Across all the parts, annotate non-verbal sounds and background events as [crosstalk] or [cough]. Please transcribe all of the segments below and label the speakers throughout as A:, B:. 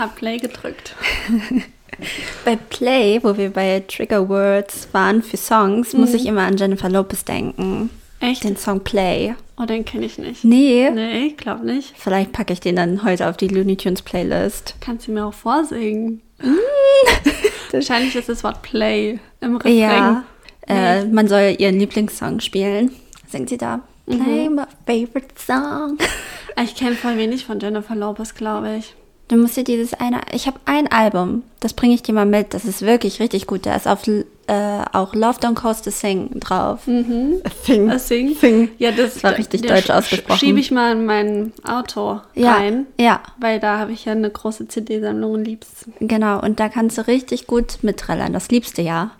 A: Hab Play gedrückt. [laughs]
B: bei Play, wo wir bei Trigger Words waren für Songs, mhm. muss ich immer an Jennifer Lopez denken.
A: Echt?
B: Den Song Play.
A: Oh, den kenne ich nicht.
B: Nee.
A: Nee, ich glaube nicht.
B: Vielleicht packe ich den dann heute auf die Looney Tunes Playlist.
A: Kannst du mir auch vorsingen? Mm. [laughs] Wahrscheinlich ist das Wort Play im Refrain.
B: Ja. Äh, man soll ihren Lieblingssong spielen. Singt sie da? Play mhm. my favorite song.
A: Ich kenne voll wenig von Jennifer Lopez, glaube ich.
B: Du musst dir dieses eine, ich habe ein Album, das bringe ich dir mal mit, das ist wirklich richtig gut. Da ist auf, äh, auch Love Don't Cost to Sing drauf.
A: Mhm.
B: Sing.
A: Sing.
B: Sing.
A: Ja, das,
B: das war richtig deutsch sch ausgesprochen.
A: Schiebe ich mal in mein Auto
B: ja.
A: rein.
B: Ja.
A: Weil da habe ich ja eine große CD-Sammlung und liebst.
B: Genau, und da kannst du richtig gut mitträllern. Das liebst du ja.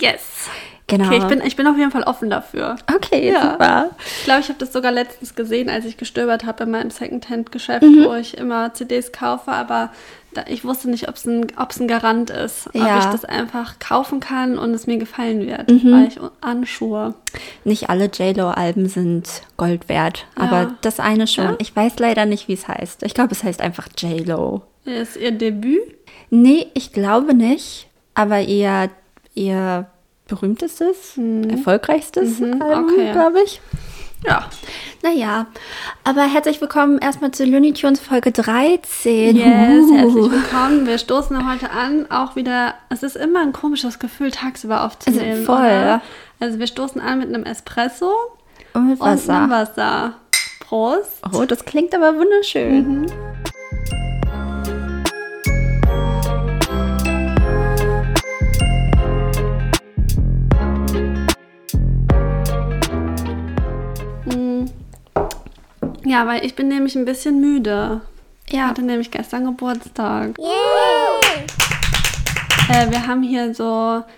A: Yes.
B: Genau.
A: Okay, ich bin, ich bin auf jeden Fall offen dafür.
B: Okay, ja. super.
A: Ich glaube, ich habe das sogar letztens gesehen, als ich gestöbert habe in meinem Secondhand-Geschäft, mhm. wo ich immer CDs kaufe, aber da, ich wusste nicht, ob es ein, ein Garant ist, ja. ob ich das einfach kaufen kann und es mir gefallen wird, mhm. weil ich anschuhe.
B: Nicht alle JLo-Alben sind Gold wert, ja. aber das eine schon. Ich weiß leider nicht, wie es heißt. Ich glaube, es heißt einfach JLo.
A: Ist ihr Debüt?
B: Nee, ich glaube nicht, aber ihr, ihr berühmtestes, mhm. erfolgreichstes mhm, Album, okay. glaube ich.
A: Ja.
B: Naja, aber herzlich willkommen erstmal zu Looney Tunes Folge 13.
A: Yes, uh. herzlich willkommen. Wir stoßen heute an, auch wieder, es ist immer ein komisches Gefühl, tagsüber aufzunehmen.
B: Also voll. Oder?
A: Also wir stoßen an mit einem Espresso
B: und mit Wasser. Und
A: Wasser. Prost.
B: Oh, das klingt aber wunderschön. Mhm.
A: Ja, weil ich bin nämlich ein bisschen müde. Ja. Ich hatte nämlich gestern Geburtstag.
B: Yeah.
A: Äh, wir haben hier so,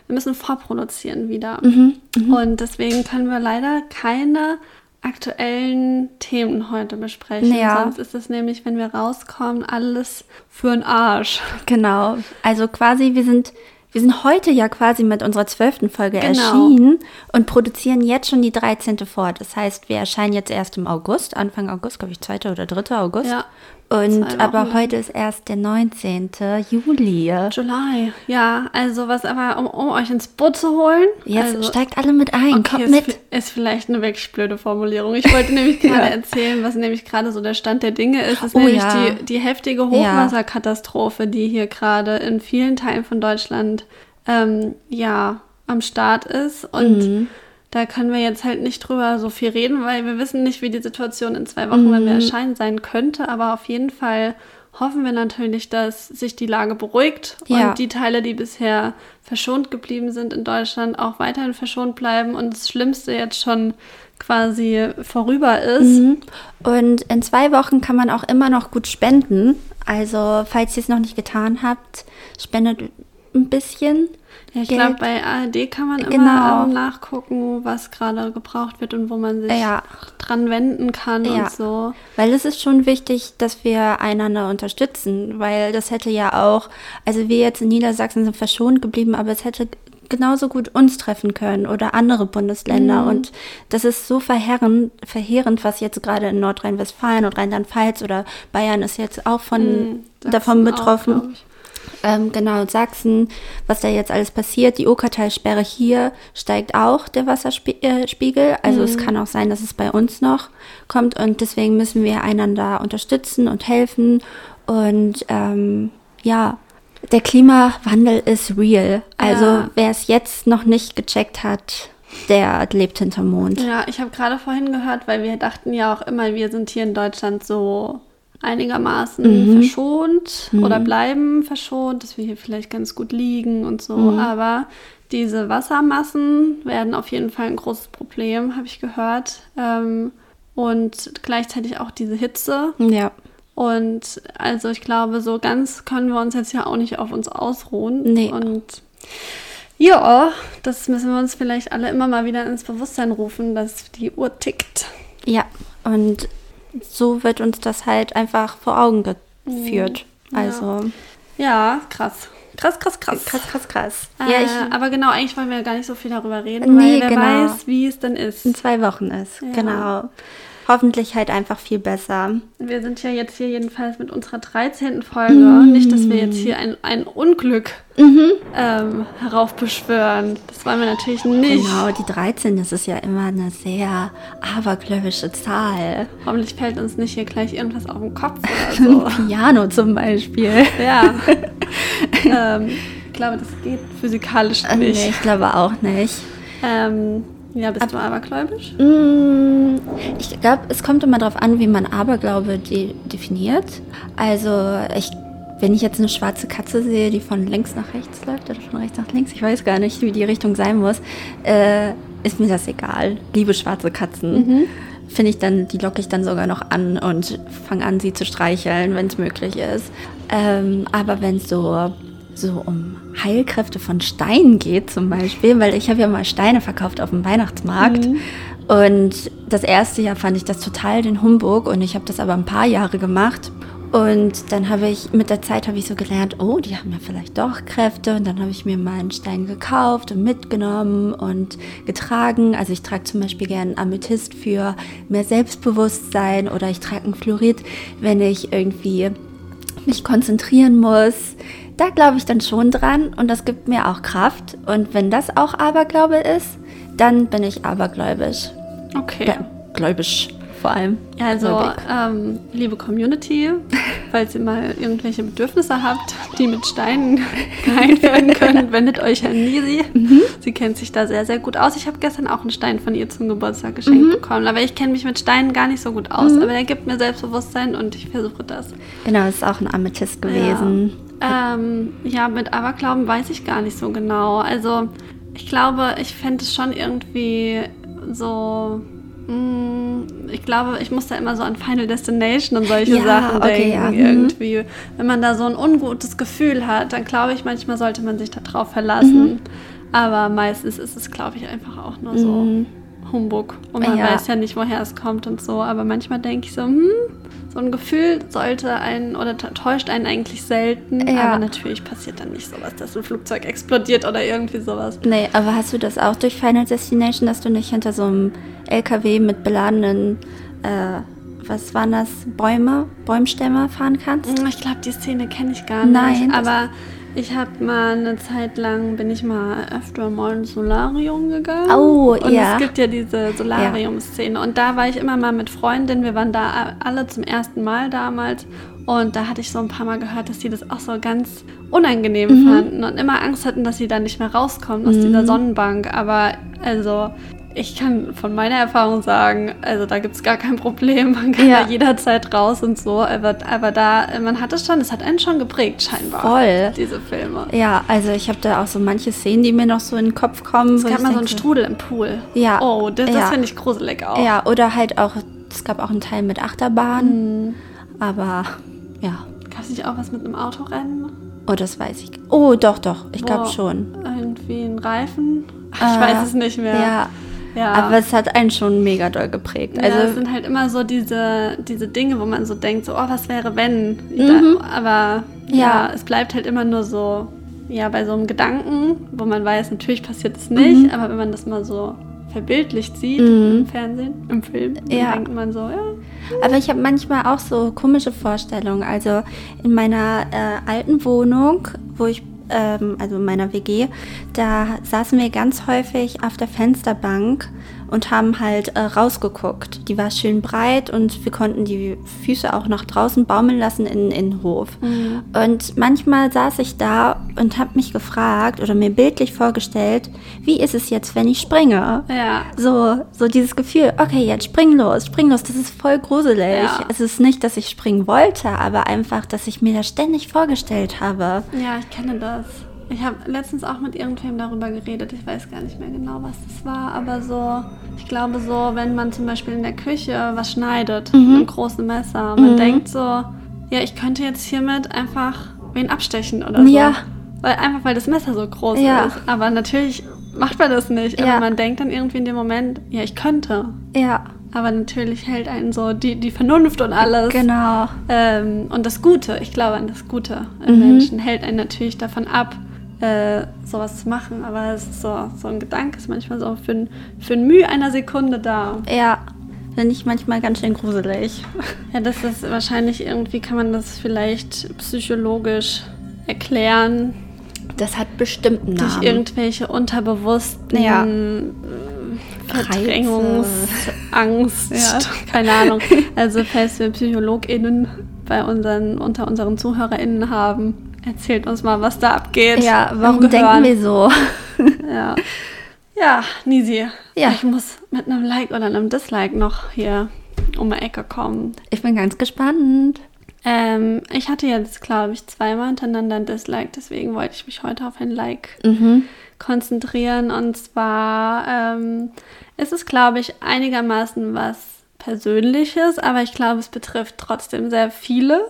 A: wir müssen vorproduzieren wieder.
B: Mhm,
A: mh. Und deswegen können wir leider keine aktuellen Themen heute besprechen.
B: Ja.
A: Sonst ist es nämlich, wenn wir rauskommen, alles für den Arsch.
B: Genau. Also quasi, wir sind wir sind heute ja quasi mit unserer zwölften Folge genau. erschienen und produzieren jetzt schon die 13. vor. Das heißt, wir erscheinen jetzt erst im August, Anfang August, glaube ich, 2. oder 3. August.
A: Ja.
B: Und aber heute ist erst der 19. Juli.
A: Juli, ja. Also was aber, um, um euch ins Boot zu holen.
B: Jetzt
A: also,
B: steigt alle mit ein, okay, kommt
A: ist,
B: mit.
A: Ist vielleicht eine wirklich blöde Formulierung. Ich wollte nämlich [laughs] gerade ja. erzählen, was nämlich gerade so der Stand der Dinge ist. Das ist
B: oh,
A: nämlich
B: ja.
A: die, die heftige Hochwasserkatastrophe, die hier gerade in vielen Teilen von Deutschland ähm, ja am Start ist. Und mhm da können wir jetzt halt nicht drüber so viel reden, weil wir wissen nicht, wie die Situation in zwei Wochen, mhm. wenn wir erscheinen, sein könnte. Aber auf jeden Fall hoffen wir natürlich, dass sich die Lage beruhigt
B: ja.
A: und die Teile, die bisher verschont geblieben sind in Deutschland, auch weiterhin verschont bleiben und das Schlimmste jetzt schon quasi vorüber ist.
B: Mhm. Und in zwei Wochen kann man auch immer noch gut spenden. Also, falls ihr es noch nicht getan habt, spendet ein bisschen.
A: Ja, ich glaube, bei ARD kann man immer
B: genau.
A: ähm, nachgucken, was gerade gebraucht wird und wo man sich
B: ja.
A: dran wenden kann
B: ja.
A: und so.
B: Weil es ist schon wichtig, dass wir einander unterstützen, weil das hätte ja auch, also wir jetzt in Niedersachsen sind verschont geblieben, aber es hätte genauso gut uns treffen können oder andere Bundesländer. Mhm. Und das ist so verheerend, verheerend, was jetzt gerade in Nordrhein-Westfalen und Rheinland-Pfalz oder Bayern ist jetzt auch von, mhm, davon betroffen. Auch, ähm, genau, Sachsen, was da jetzt alles passiert. Die Okertalsperre hier steigt auch der Wasserspiegel. Also mhm. es kann auch sein, dass es bei uns noch kommt und deswegen müssen wir einander unterstützen und helfen. Und ähm, ja, der Klimawandel ist real. Also ja. wer es jetzt noch nicht gecheckt hat, der lebt hinterm Mond.
A: Ja, ich habe gerade vorhin gehört, weil wir dachten ja auch immer, wir sind hier in Deutschland so einigermaßen mhm. verschont mhm. oder bleiben verschont, dass wir hier vielleicht ganz gut liegen und so. Mhm. Aber diese Wassermassen werden auf jeden Fall ein großes Problem, habe ich gehört. Ähm, und gleichzeitig auch diese Hitze.
B: Ja.
A: Und also ich glaube, so ganz können wir uns jetzt ja auch nicht auf uns ausruhen.
B: Nee.
A: Und ja, das müssen wir uns vielleicht alle immer mal wieder ins Bewusstsein rufen, dass die Uhr tickt.
B: Ja, und so wird uns das halt einfach vor Augen geführt. Mhm. Also.
A: Ja, krass. Krass, krass, krass.
B: Krass, krass, krass.
A: Äh, ja, ich, aber genau, eigentlich wollen wir gar nicht so viel darüber reden, nee, weil wer genau. weiß, wie es dann ist.
B: In zwei Wochen ist, ja. genau. Hoffentlich halt einfach viel besser.
A: Wir sind ja jetzt hier jedenfalls mit unserer 13. Folge. Mm. Nicht, dass wir jetzt hier ein, ein Unglück mhm. ähm, heraufbeschwören. Das wollen wir natürlich nicht.
B: Genau, die 13, das ist ja immer eine sehr abergläubische Zahl.
A: Hoffentlich fällt uns nicht hier gleich irgendwas auf den Kopf oder [laughs] so.
B: Piano zum Beispiel.
A: Ja. [laughs] ähm, ich glaube, das geht physikalisch nicht. Nee,
B: ich glaube auch nicht.
A: Ähm, ja, bist Ab, du abergläubisch?
B: Mm, ich glaube, es kommt immer darauf an, wie man Aberglaube de definiert. Also ich wenn ich jetzt eine schwarze Katze sehe, die von links nach rechts läuft oder von rechts nach links, ich weiß gar nicht, wie die Richtung sein muss, äh, ist mir das egal. Liebe schwarze Katzen. Mhm. Finde ich dann, die locke ich dann sogar noch an und fange an, sie zu streicheln, wenn es möglich ist. Ähm, aber wenn es so so um Heilkräfte von Steinen geht zum Beispiel, weil ich habe ja mal Steine verkauft auf dem Weihnachtsmarkt. Mhm. Und das erste Jahr fand ich das total den Humbug und ich habe das aber ein paar Jahre gemacht. Und dann habe ich mit der Zeit habe ich so gelernt, oh, die haben ja vielleicht doch Kräfte. Und dann habe ich mir mal einen Stein gekauft und mitgenommen und getragen. Also ich trage zum Beispiel gerne Amethyst für mehr Selbstbewusstsein oder ich trage einen Fluorid, wenn ich irgendwie mich konzentrieren muss da glaube ich dann schon dran und das gibt mir auch Kraft. Und wenn das auch Aberglaube ist, dann bin ich abergläubisch.
A: Okay. Ja,
B: gläubisch vor allem.
A: Also ähm, liebe Community, [laughs] falls ihr mal irgendwelche Bedürfnisse habt, die mit Steinen [laughs] geheilt werden können, wendet euch an Nisi. Mhm. Sie kennt sich da sehr, sehr gut aus. Ich habe gestern auch einen Stein von ihr zum Geburtstag geschenkt mhm. bekommen, aber ich kenne mich mit Steinen gar nicht so gut aus. Mhm. Aber er gibt mir Selbstbewusstsein und ich versuche das.
B: Genau, das ist auch ein Amethyst gewesen.
A: Ja. Ähm, ja, mit Aberglauben weiß ich gar nicht so genau. Also ich glaube, ich fände es schon irgendwie so. Mh, mm, ich glaube, ich muss da immer so an Final Destination und solche ja, Sachen okay, denken. Ja. Mhm. Irgendwie. Wenn man da so ein ungutes Gefühl hat, dann glaube ich, manchmal sollte man sich darauf verlassen. Mhm. Aber meistens ist es, glaube ich, einfach auch nur so mhm. Humbug. Und man ja. weiß ja nicht, woher es kommt und so. Aber manchmal denke ich so, hm, so ein Gefühl sollte einen oder täuscht einen eigentlich selten. Ja. Aber natürlich passiert dann nicht sowas, dass ein Flugzeug explodiert oder irgendwie sowas.
B: Nee, aber hast du das auch durch Final Destination, dass du nicht hinter so einem LKW mit beladenen, äh, was waren das, Bäume, Bäumstämme fahren kannst?
A: Ich glaube, die Szene kenne ich gar nicht. Nein. Aber ich habe mal eine Zeit lang, bin ich mal öfter mal ins Solarium gegangen.
B: Oh, und ja.
A: es gibt ja diese Solarium-Szene. Und da war ich immer mal mit Freundinnen. Wir waren da alle zum ersten Mal damals. Und da hatte ich so ein paar Mal gehört, dass die das auch so ganz unangenehm mhm. fanden und immer Angst hatten, dass sie da nicht mehr rauskommen aus mhm. dieser Sonnenbank. Aber also ich kann von meiner Erfahrung sagen, also da gibt es gar kein Problem. Man kann ja. da jederzeit raus und so. Aber, aber da, man hat es schon, es hat einen schon geprägt, scheinbar.
B: Voll.
A: Diese Filme.
B: Ja, also ich habe da auch so manche Szenen, die mir noch so in den Kopf kommen.
A: Es gab mal so einen Strudel im Pool.
B: Ja.
A: Oh, das, das ja. finde ich gruselig auch.
B: Ja, oder halt auch, es gab auch einen Teil mit Achterbahn. Mhm. Aber ja.
A: Gab es nicht auch was mit einem Autorennen?
B: Oh, das weiß ich. Oh, doch, doch. Ich glaube schon.
A: Irgendwie ein Reifen? Ich äh, weiß es nicht mehr.
B: Ja. Ja. Aber es hat einen schon mega doll geprägt.
A: Ja, also es sind halt immer so diese, diese Dinge, wo man so denkt, so, oh, was wäre wenn? Mhm. Da, aber ja. ja. es bleibt halt immer nur so, ja, bei so einem Gedanken, wo man weiß, natürlich passiert es nicht, mhm. aber wenn man das mal so verbildlicht sieht mhm. im Fernsehen, im Film, dann ja. denkt man so, ja.
B: Aber ich habe manchmal auch so komische Vorstellungen. Also in meiner äh, alten Wohnung, wo ich ähm, also in meiner WG, da saßen wir ganz häufig auf der Fensterbank und haben halt äh, rausgeguckt. Die war schön breit und wir konnten die Füße auch nach draußen baumeln lassen in, den Hof. Mhm. Und manchmal saß ich da und habe mich gefragt oder mir bildlich vorgestellt, wie ist es jetzt, wenn ich springe?
A: Ja.
B: So, so dieses Gefühl, okay, jetzt spring los, spring los, das ist voll gruselig. Ja. Es ist nicht, dass ich springen wollte, aber einfach, dass ich mir das ständig vorgestellt habe.
A: Ja, ich kenne das. Ich habe letztens auch mit irgendwem darüber geredet. Ich weiß gar nicht mehr genau, was das war, aber so, ich glaube so, wenn man zum Beispiel in der Küche was schneidet mhm. mit einem großen Messer, man mhm. denkt so, ja, ich könnte jetzt hiermit einfach wen abstechen oder so.
B: Ja.
A: Weil, einfach weil das Messer so groß ja. ist. Aber natürlich macht man das nicht. Aber man denkt dann irgendwie in dem Moment, ja, ich könnte.
B: Ja.
A: Aber natürlich hält einen so die, die Vernunft und alles.
B: Genau.
A: Ähm, und das Gute, ich glaube an das Gute im mhm. Menschen, hält einen natürlich davon ab, äh, sowas zu machen. Aber es ist so, so ein Gedanke ist manchmal so für, für ein Mühe einer Sekunde da.
B: Ja. finde ich manchmal ganz schön gruselig. [laughs]
A: Ja, das ist wahrscheinlich irgendwie, kann man das vielleicht psychologisch erklären.
B: Das hat bestimmt einen
A: Durch
B: Namen.
A: irgendwelche unterbewussten
B: Ja.
A: äh, Verdrängungsangst,
B: Ja. [laughs]
A: keine Ahnung. Also falls wir PsychologInnen bei unseren, unter unseren ZuhörerInnen haben, erzählt uns mal, was da abgeht.
B: ja, warum denken wir so? [laughs]
A: Ja. Ja, Nisi.
B: Ja.
A: Ich muss mit einem Like oder einem Dislike noch hier um die Ecke kommen.
B: Ich bin ganz gespannt.
A: Ähm, ich hatte jetzt, glaube ich, zweimal hintereinander ein Dislike, deswegen wollte ich mich heute auf ein Like
B: Mhm.
A: konzentrieren. Und zwar ähm, ist es, glaube ich, einigermaßen was Persönliches, aber ich glaube, es betrifft trotzdem sehr viele.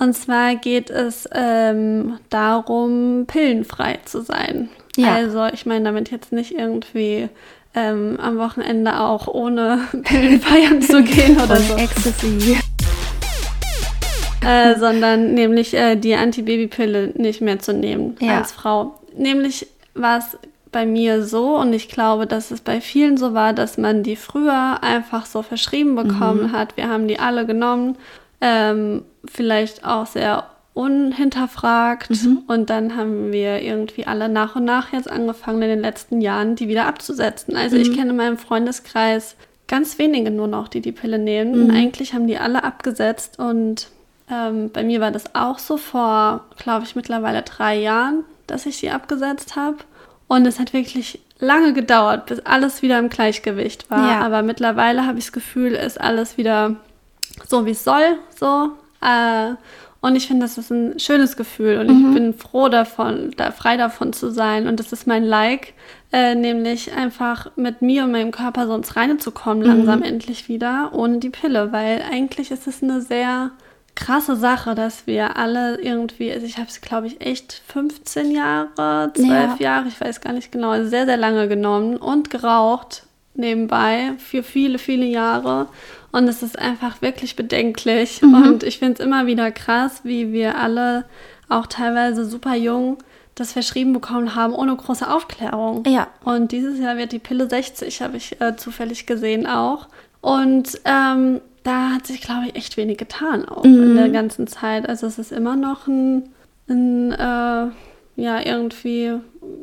A: Und zwar geht es ähm, darum, pillenfrei zu sein.
B: Ja.
A: Also ich meine damit jetzt nicht irgendwie ähm, am Wochenende auch ohne [laughs] Pillen feiern zu gehen oder so.
B: Ecstasy.
A: äh, sondern nämlich äh, die Antibabypille nicht mehr zu nehmen
B: Ja.
A: als Frau. Nämlich war es bei mir so und ich glaube, dass es bei vielen so war, dass man die früher einfach so verschrieben bekommen hat. Wir haben die alle genommen, ähm, vielleicht auch sehr unhinterfragt und dann haben wir irgendwie alle nach und nach jetzt angefangen in den letzten Jahren, die wieder abzusetzen. Also ich kenne in meinem Freundeskreis ganz wenige nur noch, die die Pille nehmen. Und eigentlich haben die alle abgesetzt und ähm, bei mir war das auch so vor, glaube ich, mittlerweile drei Jahren, dass ich sie abgesetzt habe. Und es hat wirklich lange gedauert, bis alles wieder im Gleichgewicht war.
B: Ja.
A: Aber mittlerweile habe ich das Gefühl, ist alles wieder so, wie es soll. So. Äh, und ich finde, das ist ein schönes Gefühl und ich bin froh davon, da frei davon zu sein. Und das ist mein Like, äh, nämlich einfach mit mir und meinem Körper so ins Reine zu kommen, langsam endlich wieder, ohne die Pille. Weil eigentlich ist es eine sehr krasse Sache, dass wir alle irgendwie, also ich habe es, glaube ich, echt 15 Jahre, 12
B: Ja.
A: Jahre, ich weiß gar nicht genau, also sehr, sehr lange genommen und geraucht nebenbei für viele, viele Jahre. Und es ist einfach wirklich bedenklich. Und ich finde es immer wieder krass, wie wir alle auch teilweise super jung das verschrieben bekommen haben, ohne große Aufklärung.
B: Ja.
A: Und dieses Jahr wird die Pille 60, habe ich äh, zufällig gesehen auch. Und ähm, da hat sich, glaube ich, echt wenig getan auch in der ganzen Zeit. Also es ist immer noch ein, ein äh, ja, irgendwie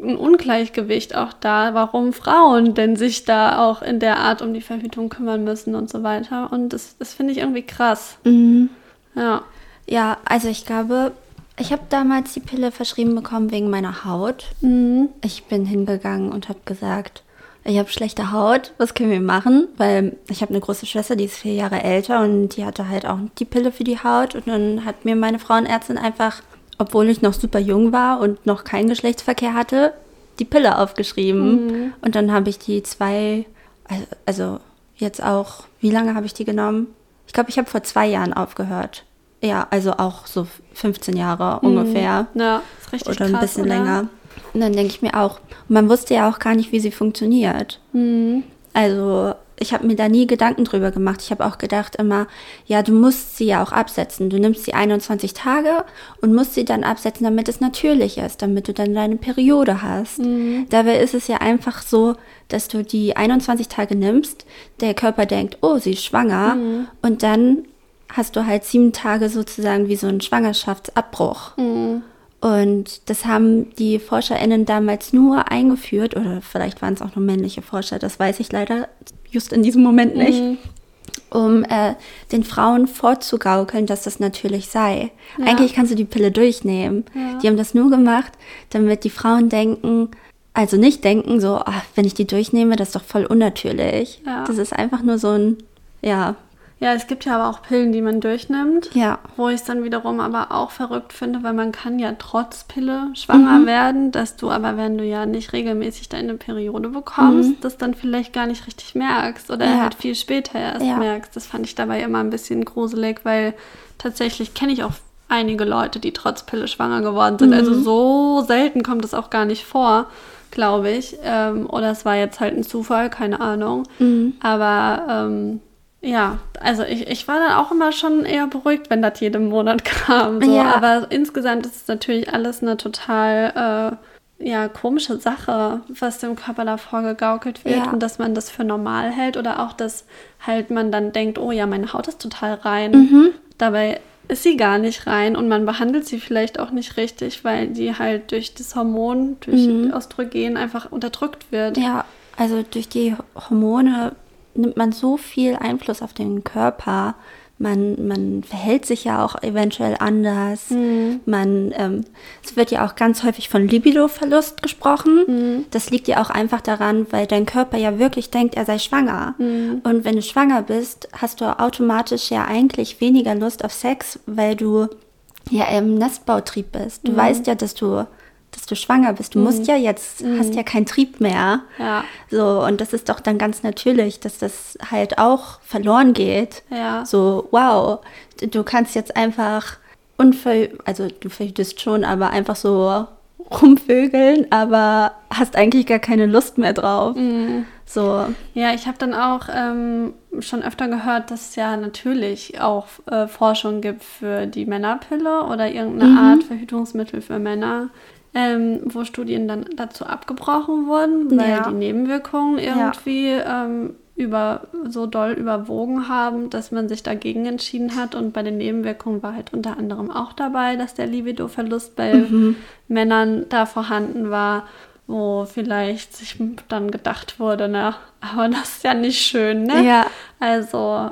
A: ein Ungleichgewicht auch da, warum Frauen denn sich da auch in der Art um die Verhütung kümmern müssen und so weiter. Und das, das finde ich irgendwie krass.
B: Mhm.
A: Ja.
B: Ja, also ich glaube, ich habe damals die Pille verschrieben bekommen wegen meiner Haut.
A: Mhm.
B: Ich bin hingegangen und habe gesagt, ich habe schlechte Haut, was können wir machen? Weil ich habe eine große Schwester, die ist vier Jahre älter und die hatte halt auch die Pille für die Haut. Und dann hat mir meine Frauenärztin einfach, obwohl ich noch super jung war und noch keinen Geschlechtsverkehr hatte, die Pille aufgeschrieben. Und dann habe ich die zwei, also, also jetzt auch, wie lange habe ich die genommen? Ich glaube, ich habe vor zwei Jahren aufgehört. Ja, also auch so 15 Jahre ungefähr
A: Ja, ist richtig
B: oder
A: krass.
B: ein bisschen
A: oder?
B: länger. Und dann denke ich mir auch, man wusste ja auch gar nicht, wie sie funktioniert.
A: Mhm.
B: Also ich habe mir da nie Gedanken drüber gemacht. Ich habe auch gedacht immer, ja, du musst sie ja auch absetzen. Du nimmst sie 21 Tage und musst sie dann absetzen, damit es natürlich ist, damit du dann deine Periode hast.
A: Mhm.
B: Dabei ist es ja einfach so, dass du die 21 Tage nimmst, der Körper denkt, oh, sie ist schwanger
A: Mhm.
B: und dann hast du halt sieben Tage sozusagen wie so einen Schwangerschaftsabbruch.
A: Mhm.
B: Und das haben die ForscherInnen damals nur eingeführt, oder vielleicht waren es auch nur männliche Forscher, das weiß ich leider just in diesem Moment nicht,
A: Mhm.
B: um äh, den Frauen vorzugaukeln, dass das natürlich sei.
A: Ja.
B: Eigentlich kannst du die Pille durchnehmen.
A: Ja.
B: Die haben das nur gemacht, damit die Frauen denken, also nicht denken, so, ach, wenn ich die durchnehme, das ist doch voll unnatürlich.
A: Ja.
B: Das ist einfach nur so ein, ja,
A: Ja, es gibt ja aber auch Pillen, die man durchnimmt.
B: ja.
A: Wo ich es dann wiederum aber auch verrückt finde, weil man kann ja trotz Pille schwanger
B: Mhm.
A: werden, dass du aber, wenn du ja nicht regelmäßig deine Periode bekommst,
B: Mhm.
A: das dann vielleicht gar nicht richtig merkst oder
B: Ja.
A: halt viel später erst
B: Ja.
A: merkst. Das fand ich dabei immer ein bisschen gruselig, weil tatsächlich kenne ich auch einige Leute, die trotz Pille schwanger geworden sind. Also
B: Mhm.
A: so selten kommt es auch gar nicht vor, glaube ich. Ähm, oder es war jetzt halt ein Zufall, keine Ahnung.
B: Mhm.
A: Aber ähm, ja, also ich, ich war dann auch immer schon eher beruhigt, wenn das jeden Monat [laughs] kam. So.
B: Ja.
A: Aber insgesamt ist es natürlich alles eine total ja, komische Sache, was dem Körper da vorgegaukelt wird
B: Ja.
A: und dass man das für normal hält oder auch, dass halt man dann denkt, oh ja, meine Haut ist total rein.
B: Mhm.
A: Dabei ist sie gar nicht rein und man behandelt sie vielleicht auch nicht richtig, weil die halt durch das Hormon, durch Östrogen einfach unterdrückt wird.
B: Mhm. Ja, also durch die Hormone nimmt man so viel Einfluss auf den Körper. Man, man verhält sich ja auch eventuell anders. Man, ähm, es wird ja auch ganz häufig von Libidoverlust gesprochen. Das liegt ja auch einfach daran, weil dein Körper ja wirklich denkt, er sei schwanger. Und wenn du schwanger bist, hast du automatisch ja eigentlich weniger Lust auf Sex, weil du ja im Nestbautrieb bist. Du weißt ja, dass du, dass du schwanger bist. Du musst ja jetzt, hast ja keinen Trieb mehr.
A: Ja.
B: So, und das ist doch dann ganz natürlich, dass das halt auch verloren geht.
A: Ja.
B: So, wow, du kannst jetzt einfach unver, also du verhütest schon, aber einfach so rumvögeln, aber hast eigentlich gar keine Lust mehr drauf. So,
A: Ja, ich habe dann auch ähm, schon öfter gehört, dass es ja natürlich auch äh, Forschung gibt für die Männerpille oder irgendeine
B: Mhm.
A: Art Verhütungsmittel für Männer, ähm, wo Studien dann dazu abgebrochen wurden, weil
B: Ja.
A: die Nebenwirkungen irgendwie ähm, über, so doll überwogen haben, dass man sich dagegen entschieden hat. Und bei den Nebenwirkungen war halt unter anderem auch dabei, dass der Libido-Verlust bei
B: Mhm.
A: Männern da vorhanden war, wo vielleicht sich dann gedacht wurde, na, aber das ist ja nicht schön, ne?
B: Ja.
A: Also,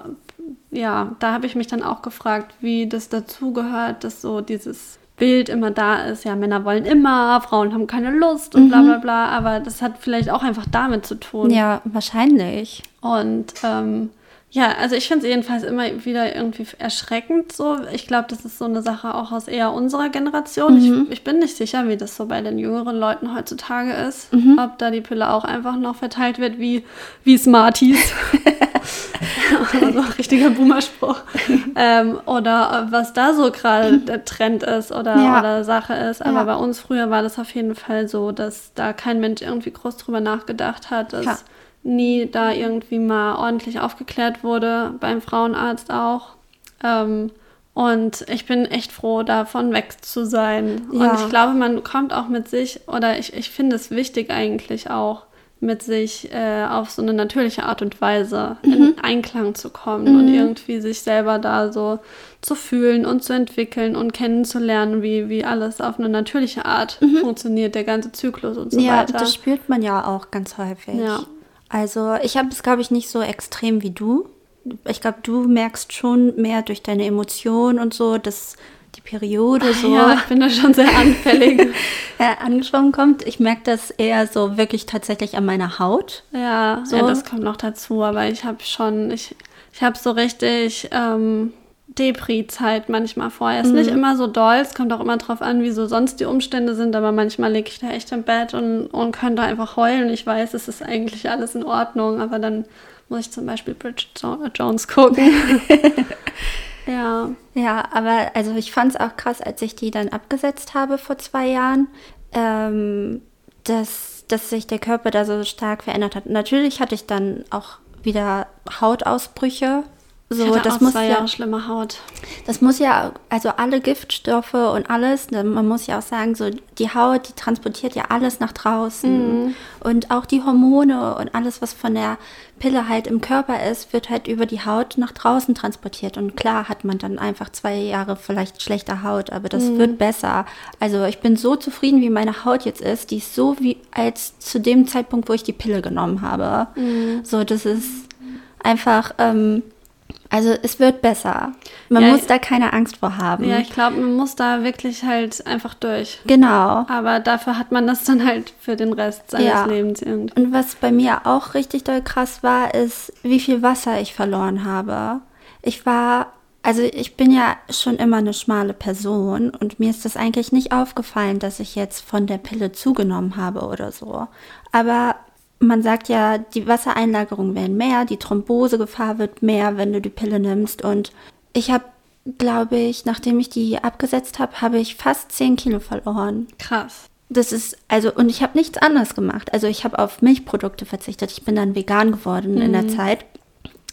A: ja, da habe ich mich dann auch gefragt, wie das dazugehört, dass so dieses Bild immer da ist, ja, Männer wollen immer, Frauen haben keine Lust und bla bla bla, aber das hat vielleicht auch einfach damit zu tun.
B: ja, wahrscheinlich.
A: Und ähm, ja, also ich finde es jedenfalls immer wieder irgendwie erschreckend so. Ich glaube, das ist so eine Sache auch aus eher unserer Generation. Ich, ich bin nicht sicher, wie das so bei den jüngeren Leuten heutzutage ist. Ob da die Pille auch einfach noch verteilt wird wie, wie Smarties. [laughs] [laughs] also richtiger Boomerspruch. [laughs] ähm, oder was da so gerade der Trend ist oder,
B: Ja.
A: oder Sache ist. Aber
B: Ja.
A: bei uns früher war das auf jeden Fall so, dass da kein Mensch irgendwie groß drüber nachgedacht hat, dass
B: Ja.
A: Nie da irgendwie mal ordentlich aufgeklärt wurde, beim Frauenarzt auch. Ähm, und ich bin echt froh, davon weg zu sein. Und
B: Ja.
A: ich glaube, man kommt auch mit sich, oder ich, ich finde es wichtig eigentlich auch, mit sich äh, auf so eine natürliche Art und Weise in Einklang zu kommen und irgendwie sich selber da so zu fühlen und zu entwickeln und kennenzulernen, wie, wie alles auf eine natürliche Art funktioniert, der ganze Zyklus und so
B: ja,
A: weiter.
B: das spürt man ja auch ganz häufig.
A: Ja.
B: Also ich habe es, glaube ich, nicht so extrem wie du. Ich glaube, du merkst schon mehr durch deine Emotionen und so, dass die Periode so
A: Ja, ich bin da schon sehr [laughs] anfällig. [laughs]
B: äh, angeschwommen kommt. Ich merke das eher so wirklich tatsächlich an meiner Haut.
A: Ja,
B: So.
A: ja, das kommt noch dazu, aber ich habe schon, ich, ich habe so richtig ähm, Depri-Zeit manchmal vorher. Ist nicht immer so doll, es kommt auch immer drauf an, wie so sonst die Umstände sind, aber manchmal liege ich da echt im Bett und, und könnte einfach heulen. Ich weiß, es ist eigentlich alles in Ordnung, aber dann muss ich zum Beispiel Bridget jo Jones gucken. [laughs] ja.
B: Ja, aber also ich fand es auch krass, als ich die dann abgesetzt habe vor zwei Jahren, ähm, dass, dass sich der Körper da so stark verändert hat. Natürlich hatte ich dann auch wieder Hautausbrüche. So,
A: ich hatte
B: das
A: auch
B: muss
A: zwei
B: ja,
A: Jahre schlimme Haut.
B: Das muss ja, also alle Giftstoffe und alles, ne, man muss ja auch sagen, so die Haut, die transportiert ja alles nach draußen. Und auch die Hormone und alles, was von der Pille halt im Körper ist, wird halt über die Haut nach draußen transportiert. Und klar hat man dann einfach zwei Jahre vielleicht schlechter Haut, aber das wird besser. Also ich bin so zufrieden, wie meine Haut jetzt ist. Die ist so wie als zu dem Zeitpunkt, wo ich die Pille genommen habe. So, das ist einfach, ähm, also es wird besser. Man
A: Ja,
B: muss da keine Angst vor haben.
A: Ja, ich glaube, man muss da wirklich halt einfach durch.
B: genau.
A: Aber dafür hat man das dann halt für den Rest seines
B: Ja.
A: Lebens irgendwie.
B: Und was bei mir auch richtig doll krass war, ist, wie viel Wasser ich verloren habe. Ich war, also ich bin ja schon immer eine schmale Person und mir ist das eigentlich nicht aufgefallen, dass ich jetzt von der Pille zugenommen habe oder so. Aber man sagt ja, die Wassereinlagerungen werden mehr, die Thrombosegefahr wird mehr, wenn du die Pille nimmst. Und ich habe, glaube ich, nachdem ich die abgesetzt habe, habe ich fast 10 Kilo verloren.
A: Krass.
B: Das ist, also, und ich habe nichts anderes gemacht. Also ich habe auf Milchprodukte verzichtet. Ich bin dann vegan geworden in der Zeit.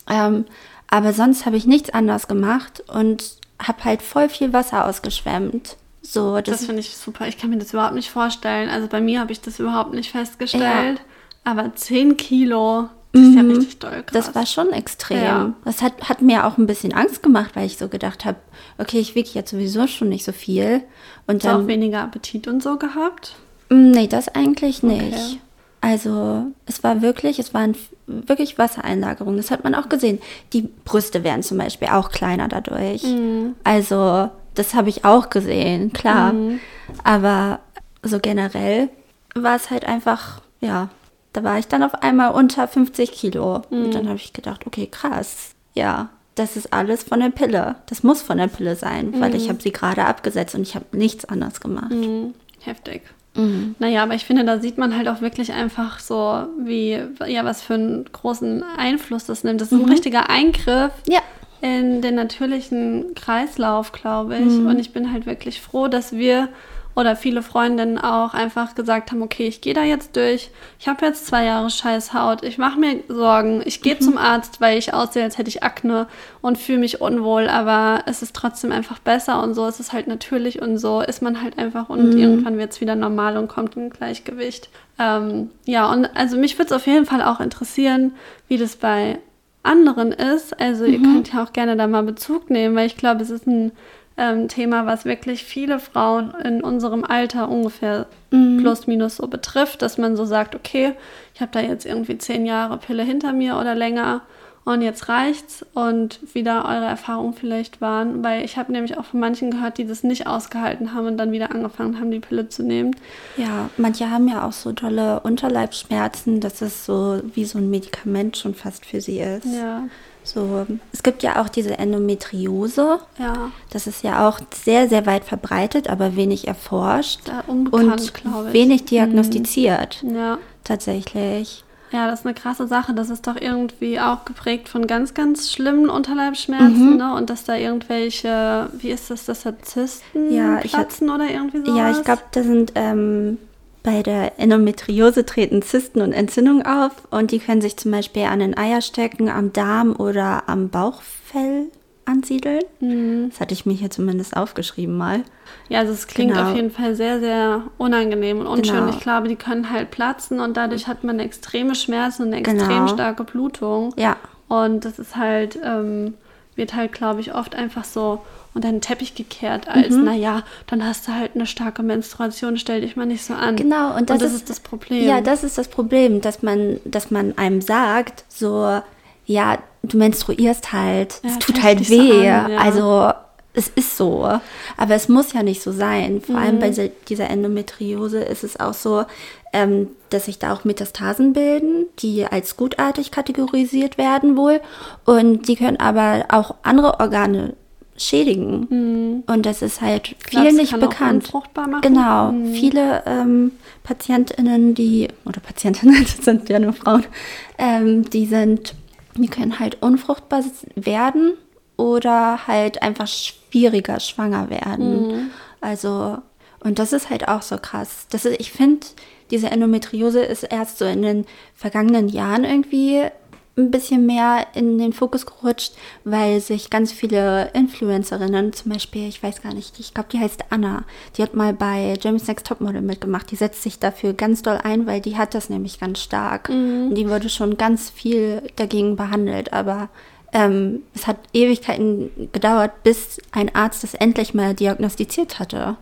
B: Ähm, aber sonst habe ich nichts anderes gemacht und habe halt voll viel Wasser ausgeschwemmt. So,
A: das,
B: das,
A: finde ich super. Ich kann mir das überhaupt nicht vorstellen. Also bei mir habe ich das überhaupt nicht festgestellt. Aber 10 Kilo, das ist ja richtig doll krass.
B: das war schon extrem.
A: Ja.
B: Das hat, hat mir auch ein bisschen Angst gemacht, weil ich so gedacht habe, okay, ich wiege jetzt sowieso schon nicht so viel. Und
A: Hast du auch weniger Appetit und so gehabt?
B: Mm, nee, das eigentlich nicht.
A: Okay.
B: Also es war wirklich, es waren wirklich Wassereinlagerungen. Das hat man auch gesehen. Die Brüste werden zum Beispiel auch kleiner dadurch.
A: Mhm.
B: Also das habe ich auch gesehen, klar. Aber so generell war es halt einfach, ja, da war ich dann auf einmal unter 50 Kilo. Und
A: Mhm.
B: dann habe ich gedacht, okay, krass, ja, das ist alles von der Pille. Das muss von der Pille sein, weil ich habe sie gerade abgesetzt und ich habe nichts anderes gemacht.
A: Mhm. Heftig. Naja, aber ich finde, da sieht man halt auch wirklich einfach so, wie, ja, was für einen großen Einfluss das nimmt. Das ist ein richtiger Eingriff
B: Ja.
A: in den natürlichen Kreislauf, glaube ich. Und ich bin halt wirklich froh, dass wir oder viele Freundinnen auch einfach gesagt haben, okay, ich gehe da jetzt durch. Ich habe jetzt zwei Jahre scheiß Haut. Ich mache mir Sorgen. Ich gehe zum Arzt, weil ich aussehe, als hätte ich Akne und fühle mich unwohl. Aber es ist trotzdem einfach besser und so. Es ist halt natürlich und so ist man halt einfach und irgendwann wird es wieder normal und kommt in Gleichgewicht. Ähm, ja, und also mich würde es auf jeden Fall auch interessieren, wie das bei anderen ist. Also ihr könnt ja auch gerne da mal Bezug nehmen, weil ich glaube, es ist ein ähm, Thema, was wirklich viele Frauen in unserem Alter ungefähr plus minus so betrifft, dass man so sagt, okay, ich habe da jetzt irgendwie zehn Jahre Pille hinter mir oder länger und jetzt reicht's und wieder eure Erfahrungen vielleicht waren, weil ich habe nämlich auch von manchen gehört, die das nicht ausgehalten haben und dann wieder angefangen haben, die Pille zu nehmen.
B: Ja, manche haben ja auch so dolle Unterleibsschmerzen, dass es so wie so ein Medikament schon fast für sie ist.
A: Ja,
B: So, es gibt ja auch diese Endometriose.
A: ja,
B: Das ist ja auch sehr, sehr weit verbreitet, aber wenig erforscht
A: unbekannt,
B: und
A: glaube ich.
B: wenig diagnostiziert.
A: Ja.
B: Tatsächlich.
A: Ja, das ist eine krasse Sache. Das ist doch irgendwie auch geprägt von ganz, ganz schlimmen Unterleibsschmerzen, ne? Und dass da irgendwelche, wie ist das, dass da Zysten
B: Ja, ich
A: platzen oder irgendwie sowas?
B: Ja, ich glaube, da sind ähm, bei der Endometriose treten Zysten und Entzündungen auf und die können sich zum Beispiel an den Eierstöcken, am Darm oder am Bauchfell ansiedeln.
A: Mhm.
B: Das hatte ich mir hier zumindest aufgeschrieben mal.
A: Ja, also es klingt
B: Genau.
A: auf jeden Fall sehr, sehr unangenehm und unschön.
B: Genau.
A: Ich glaube, die können halt platzen und dadurch hat man extreme Schmerzen und eine
B: Genau.
A: extrem starke Blutung.
B: Ja,
A: Und das ist halt, ähm, wird halt, glaube ich, oft einfach so unter den Teppich gekehrt, als,
B: Mhm.
A: naja, dann hast du halt eine starke Menstruation, stell dich mal nicht so an.
B: Genau, und das,
A: das
B: ist,
A: ist das Problem.
B: Ja, das ist das Problem, dass man, dass man einem sagt, so, ja, du menstruierst halt,
A: Ja,
B: es tut halt
A: dich so
B: weh.
A: an, ja.
B: Also es ist so. Aber es muss ja nicht so sein. Vor allem
A: Mhm.
B: bei se- dieser Endometriose ist es auch so, ähm, dass sich da auch Metastasen bilden, die als gutartig kategorisiert werden wohl. Und die können aber auch andere Organe schädigen. Und das ist halt viel
A: Mhm. das
B: nicht bekannt. Genau,
A: Mhm.
B: viele ähm, PatientInnen, die, oder Patientinnen, [laughs] das sind ja nur Frauen, ähm, die sind, die können halt unfruchtbar werden oder halt einfach schwieriger schwanger werden.
A: Mhm.
B: Also, und das ist halt auch so krass. Das ist, ich finde, diese Endometriose ist erst so in den vergangenen Jahren irgendwie ein bisschen mehr in den Fokus gerutscht, weil sich ganz viele Influencerinnen, zum Beispiel, ich weiß gar nicht, ich glaube, die heißt Anna, die hat mal bei James Next Topmodel mitgemacht. Die setzt sich dafür ganz doll ein, weil die hat das nämlich ganz stark. Und die wurde schon ganz viel dagegen behandelt, aber ähm, es hat Ewigkeiten gedauert, bis ein Arzt das endlich mal diagnostiziert hatte.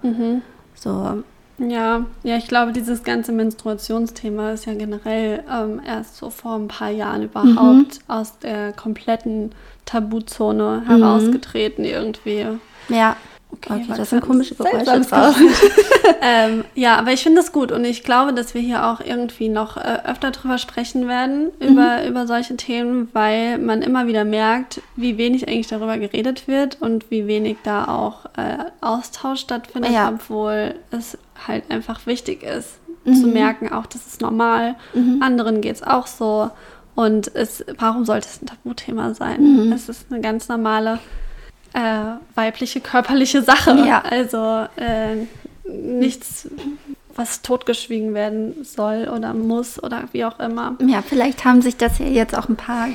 B: So,
A: Ja, ja, ich glaube, dieses ganze Menstruationsthema ist ja generell ähm, erst so vor ein paar Jahren überhaupt aus der kompletten Tabuzone herausgetreten irgendwie.
B: ja.
A: Okay,
B: Okay, das sind komische Geräusche draußen. [laughs]
A: ähm, ja, aber ich finde es gut und ich glaube, dass wir hier auch irgendwie noch äh, öfter drüber sprechen werden, über, über solche Themen, weil man immer wieder merkt, wie wenig eigentlich darüber geredet wird und wie wenig da auch äh, Austausch stattfindet,
B: Ja.
A: obwohl es halt einfach wichtig ist, zu merken, auch das ist normal, anderen geht es auch so. Und es, warum sollte es ein Tabuthema sein? Es ist eine ganz normale äh, weibliche körperliche Sache.
B: Ja.
A: Also äh, nichts, was totgeschwiegen werden soll oder muss oder wie auch immer.
B: Ja, vielleicht haben sich das hier jetzt auch ein paar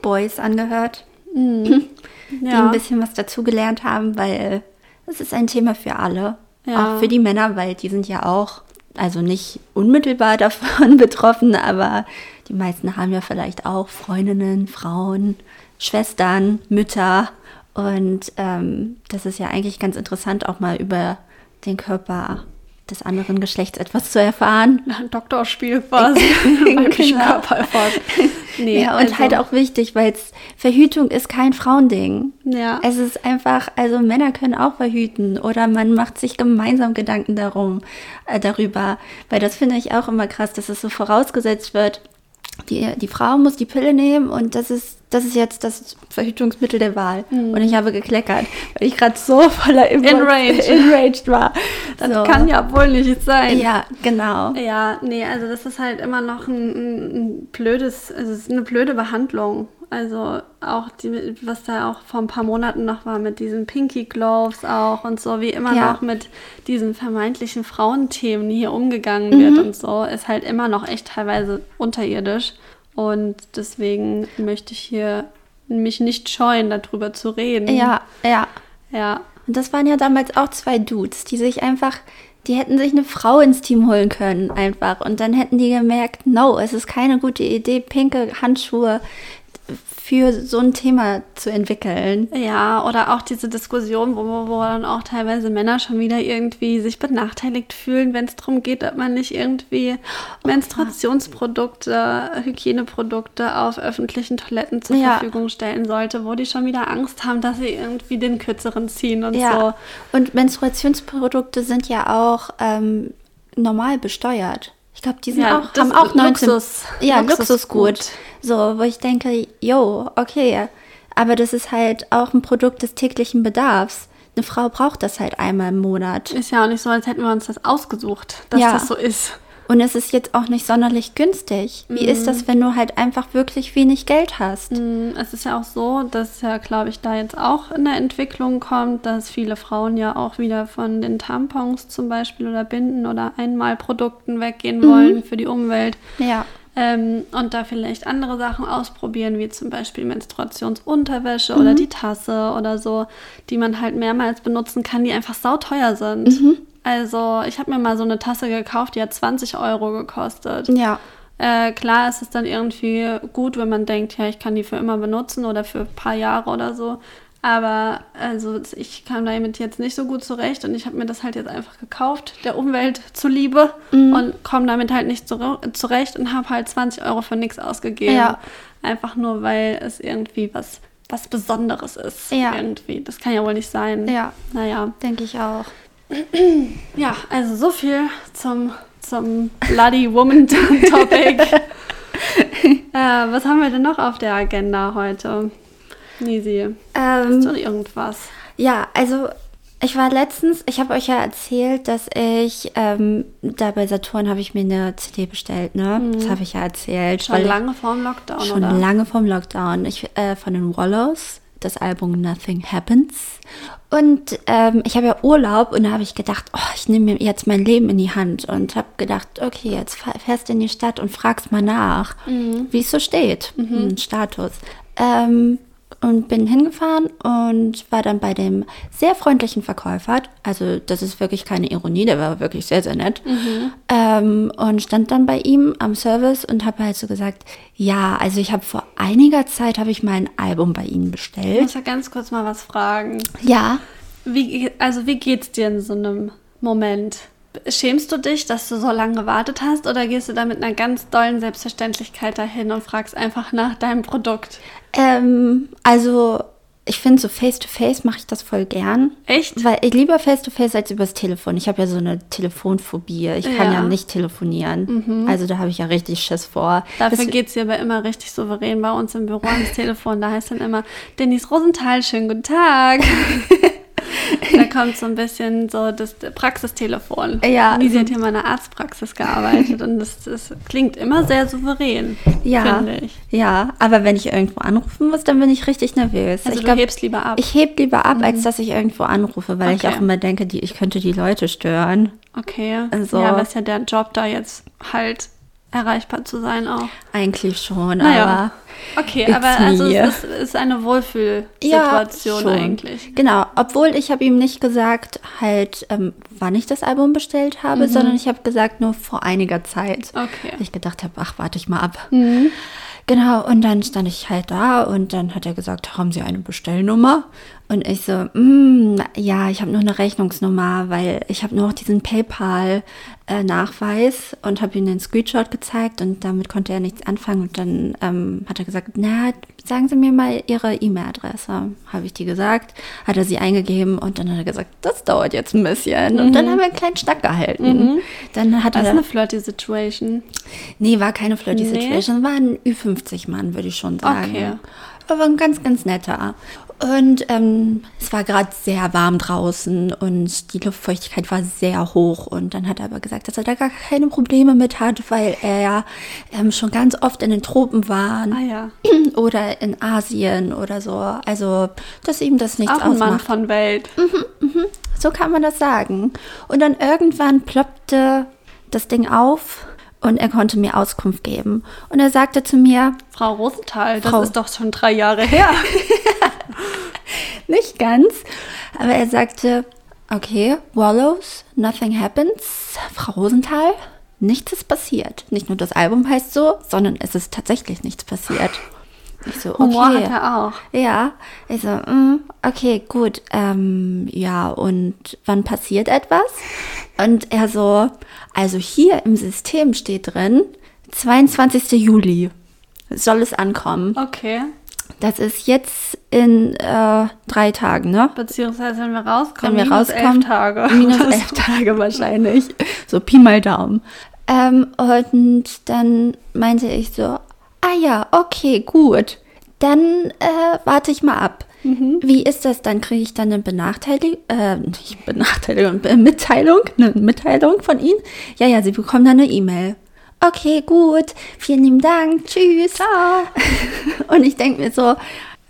B: Boys angehört, die [laughs]
A: Ja,
B: ein bisschen was dazugelernt haben, weil es ist ein Thema für alle. Ja. Auch für die Männer, weil die sind ja auch, also nicht unmittelbar [laughs] davon betroffen, aber die meisten haben ja vielleicht auch Freundinnen, Frauen, Schwestern, Mütter. Und ähm, das ist ja eigentlich ganz interessant, auch mal über den Körper des anderen Geschlechts etwas zu erfahren.
A: Ein Doktorspiel quasi. [laughs] Genau.
B: Nee, ja, und also. halt auch wichtig, weil Verhütung ist kein Frauending. Ja. Es ist einfach, also Männer können auch verhüten oder man macht sich gemeinsam Gedanken darum, äh, darüber. Weil das finde ich auch immer krass, dass es so vorausgesetzt wird, die, die Frau muss die Pille nehmen und das ist, das ist jetzt das Verhütungsmittel der Wahl. Mhm. Und ich habe gekleckert, weil ich gerade so voller
A: Enraged. [laughs]
B: Enraged war.
A: Das so. kann ja wohl nicht sein.
B: Ja, genau.
A: Ja, nee, also das ist halt immer noch ein, ein blödes, also es ist eine blöde Behandlung. Also auch die, was da auch vor ein paar Monaten noch war mit diesen Pinky Gloves auch und so, wie immer ja. noch mit diesen vermeintlichen Frauenthemen hier umgegangen wird mhm. und so, ist halt immer noch echt teilweise unterirdisch. Und deswegen möchte ich hier mich nicht scheuen, darüber zu reden.
B: Ja, ja.
A: Ja.
B: Und das waren ja damals auch zwei Dudes, die sich einfach die hätten sich eine Frau ins Team holen können, einfach. Und dann hätten die gemerkt, no, es ist keine gute Idee, pinke Handschuhe für so ein Thema zu entwickeln.
A: Ja, oder auch diese Diskussion, wo, wo dann auch teilweise Männer schon wieder irgendwie sich benachteiligt fühlen, wenn es darum geht, ob man nicht irgendwie Menstruationsprodukte, Hygieneprodukte auf öffentlichen Toiletten zur ja. Verfügung stellen sollte, wo die schon wieder Angst haben, dass sie irgendwie den kürzeren ziehen und ja.
B: so. Und Menstruationsprodukte sind ja auch ähm, normal besteuert. Ich glaube, die sind ja, auch, haben auch 19,
A: Luxus,
B: ja, Luxusgut. Luxusgut. So, wo ich denke, yo, okay. Aber das ist halt auch ein Produkt des täglichen Bedarfs. Eine Frau braucht das halt einmal im Monat.
A: Ist ja auch nicht so, als hätten wir uns das ausgesucht, dass ja. das so ist.
B: Und es ist jetzt auch nicht sonderlich günstig. Wie mm. ist das, wenn du halt einfach wirklich wenig Geld hast?
A: Mm, es ist ja auch so, dass ja, glaube ich, da jetzt auch in der Entwicklung kommt, dass viele Frauen ja auch wieder von den Tampons zum Beispiel oder Binden oder Einmalprodukten weggehen mhm. wollen für die Umwelt.
B: Ja.
A: Ähm, und da vielleicht andere Sachen ausprobieren, wie zum Beispiel Menstruationsunterwäsche mhm. oder die Tasse oder so, die man halt mehrmals benutzen kann, die einfach sauteuer sind. Mhm. Also ich habe mir mal so eine Tasse gekauft, die hat 20 Euro gekostet.
B: Ja.
A: Äh, klar ist es dann irgendwie gut, wenn man denkt, ja, ich kann die für immer benutzen oder für ein paar Jahre oder so. Aber also ich kam damit jetzt nicht so gut zurecht und ich habe mir das halt jetzt einfach gekauft, der Umwelt zuliebe mhm. und komme damit halt nicht zurecht und habe halt 20 Euro für nichts ausgegeben. Ja. Einfach nur, weil es irgendwie was, was Besonderes ist.
B: Ja.
A: Irgendwie. Das kann ja wohl nicht sein.
B: Ja.
A: Naja.
B: Denke ich auch.
A: Ja, also so viel zum, zum Bloody Woman [laughs] Topic. [laughs] äh, was haben wir denn noch auf der Agenda heute? Nisi, ähm, hast du irgendwas?
B: Ja, also ich war letztens, ich habe euch ja erzählt, dass ich ähm, da bei Saturn habe ich mir eine CD bestellt, ne? Mhm. Das habe ich ja erzählt.
A: Schon lange vorm Lockdown,
B: schon oder? Schon lange vorm Lockdown. Ich, äh, von den Wallows, das Album Nothing Happens. Und ähm, ich habe ja Urlaub und da habe ich gedacht, oh, ich nehme mir jetzt mein Leben in die Hand und habe gedacht, okay, jetzt fährst du in die Stadt und fragst mal nach, mhm. wie es so steht, mhm. Status. Ähm, und bin hingefahren und war dann bei dem sehr freundlichen Verkäufer. Also das ist wirklich keine Ironie, der war wirklich sehr, sehr nett. Mhm. Ähm, und stand dann bei ihm am Service und habe halt so gesagt, ja, also ich habe vor einiger Zeit habe ich mein Album bei Ihnen bestellt. Ich
A: muss ja ganz kurz mal was fragen.
B: Ja.
A: Wie, also wie geht's dir in so einem Moment? Schämst du dich, dass du so lange gewartet hast oder gehst du da mit einer ganz dollen Selbstverständlichkeit dahin und fragst einfach nach deinem Produkt?
B: Ähm, also ich finde so face-to-face mache ich das voll gern.
A: Echt?
B: Weil ich lieber face-to-face als übers Telefon. Ich habe ja so eine Telefonphobie. Ich kann ja, ja nicht telefonieren. Mhm. Also da habe ich ja richtig Schiss vor.
A: Dafür geht es ja aber immer richtig souverän bei uns im Büro ans Telefon. Da heißt dann immer, Denise Rosenthal, schönen guten Tag. [laughs] [laughs] da kommt so ein bisschen so das Praxistelefon.
B: Ja.
A: Wie sie hat hier mal in einer Arztpraxis gearbeitet und das, das klingt immer sehr souverän,
B: ja. finde ich. Ja, aber wenn ich irgendwo anrufen muss, dann bin ich richtig nervös.
A: Also
B: ich
A: du hebst lieber ab?
B: Ich heb lieber ab, mhm. als dass ich irgendwo anrufe, weil okay. ich auch immer denke, die, ich könnte die Leute stören.
A: Okay. Also, ja, was ja der Job da jetzt halt erreichbar zu sein auch.
B: Eigentlich schon,
A: Naja.
B: aber.
A: Okay, aber also es ist, ist eine Wohlfühlsituation
B: schon.
A: eigentlich.
B: Genau, obwohl ich habe ihm nicht gesagt, halt, ähm, wann ich das Album bestellt habe, sondern ich habe gesagt, nur vor einiger Zeit.
A: Mhm. Okay. Mhm.
B: Ich gedacht habe, ach, warte ich mal ab. Genau, und dann stand ich halt da und dann hat er gesagt, haben Sie eine Bestellnummer? Und ich so, mm, ja, ich habe nur eine Rechnungsnummer, weil ich habe nur noch diesen PayPal-Nachweis und habe ihm den Screenshot gezeigt und damit konnte er nichts anfangen. Und dann ähm, hat er gesagt, na, sagen Sie mir mal Ihre E-Mail-Adresse. Habe ich die gesagt, hat er sie eingegeben und dann hat er gesagt, das dauert jetzt ein bisschen. Und dann haben wir einen kleinen Schnack gehalten. Dann hat
A: Das ist eine flirty Situation.
B: Nee, war keine Flirty
A: Nee?
B: Situation, war ein Ü50-Mann, würde ich schon sagen.
A: Okay.
B: Aber ein ganz, ganz netter. Und ähm, es war gerade sehr warm draußen und die Luftfeuchtigkeit war sehr hoch. Und dann hat er aber gesagt, dass er da gar keine Probleme mit hat, weil er ja ähm, schon ganz oft in den Tropen war
A: Ah ja. [clears throat]
B: oder in Asien oder so. Also, dass ihm das nichts
A: Auch ein Mann
B: ausmacht.
A: von Welt.
B: So kann man das sagen. Und dann irgendwann ploppte das Ding auf und er konnte mir Auskunft geben. Und er sagte zu mir,
A: Frau Rosenthal, das
B: Frau-
A: ist doch schon drei Jahre her. [laughs] [laughs]
B: nicht ganz, aber er sagte, okay, Wallows, nothing happens, Frau Rosenthal, nichts ist passiert. Nicht nur das Album heißt so, sondern es ist tatsächlich nichts passiert. Ich so, okay.
A: Humor hat er auch.
B: Ja, ich so, mm, okay, gut, ähm, ja, und wann passiert etwas? Und er so, also hier im System steht drin, 22. Juli soll es ankommen.
A: Okay.
B: Das ist jetzt in äh, drei Tagen, ne?
A: Beziehungsweise, wenn wir rauskommen,
B: Wenn wir
A: minus
B: rauskommen,
A: elf Tage.
B: Minus [laughs] elf Tage wahrscheinlich. So Pi mal Daumen. Ähm, und dann meinte ich so, ah ja, okay, gut. Dann äh, warte ich mal ab. Wie ist das? Dann kriege ich dann eine Benachteiligung, äh, nicht Benachteiligung, Mitteilung, eine Mitteilung von Ihnen? Ja, ja, Sie bekommen dann eine E-Mail. Okay, gut. Vielen lieben Dank. Tschüss. Ciao. [laughs] Und ich denke mir so,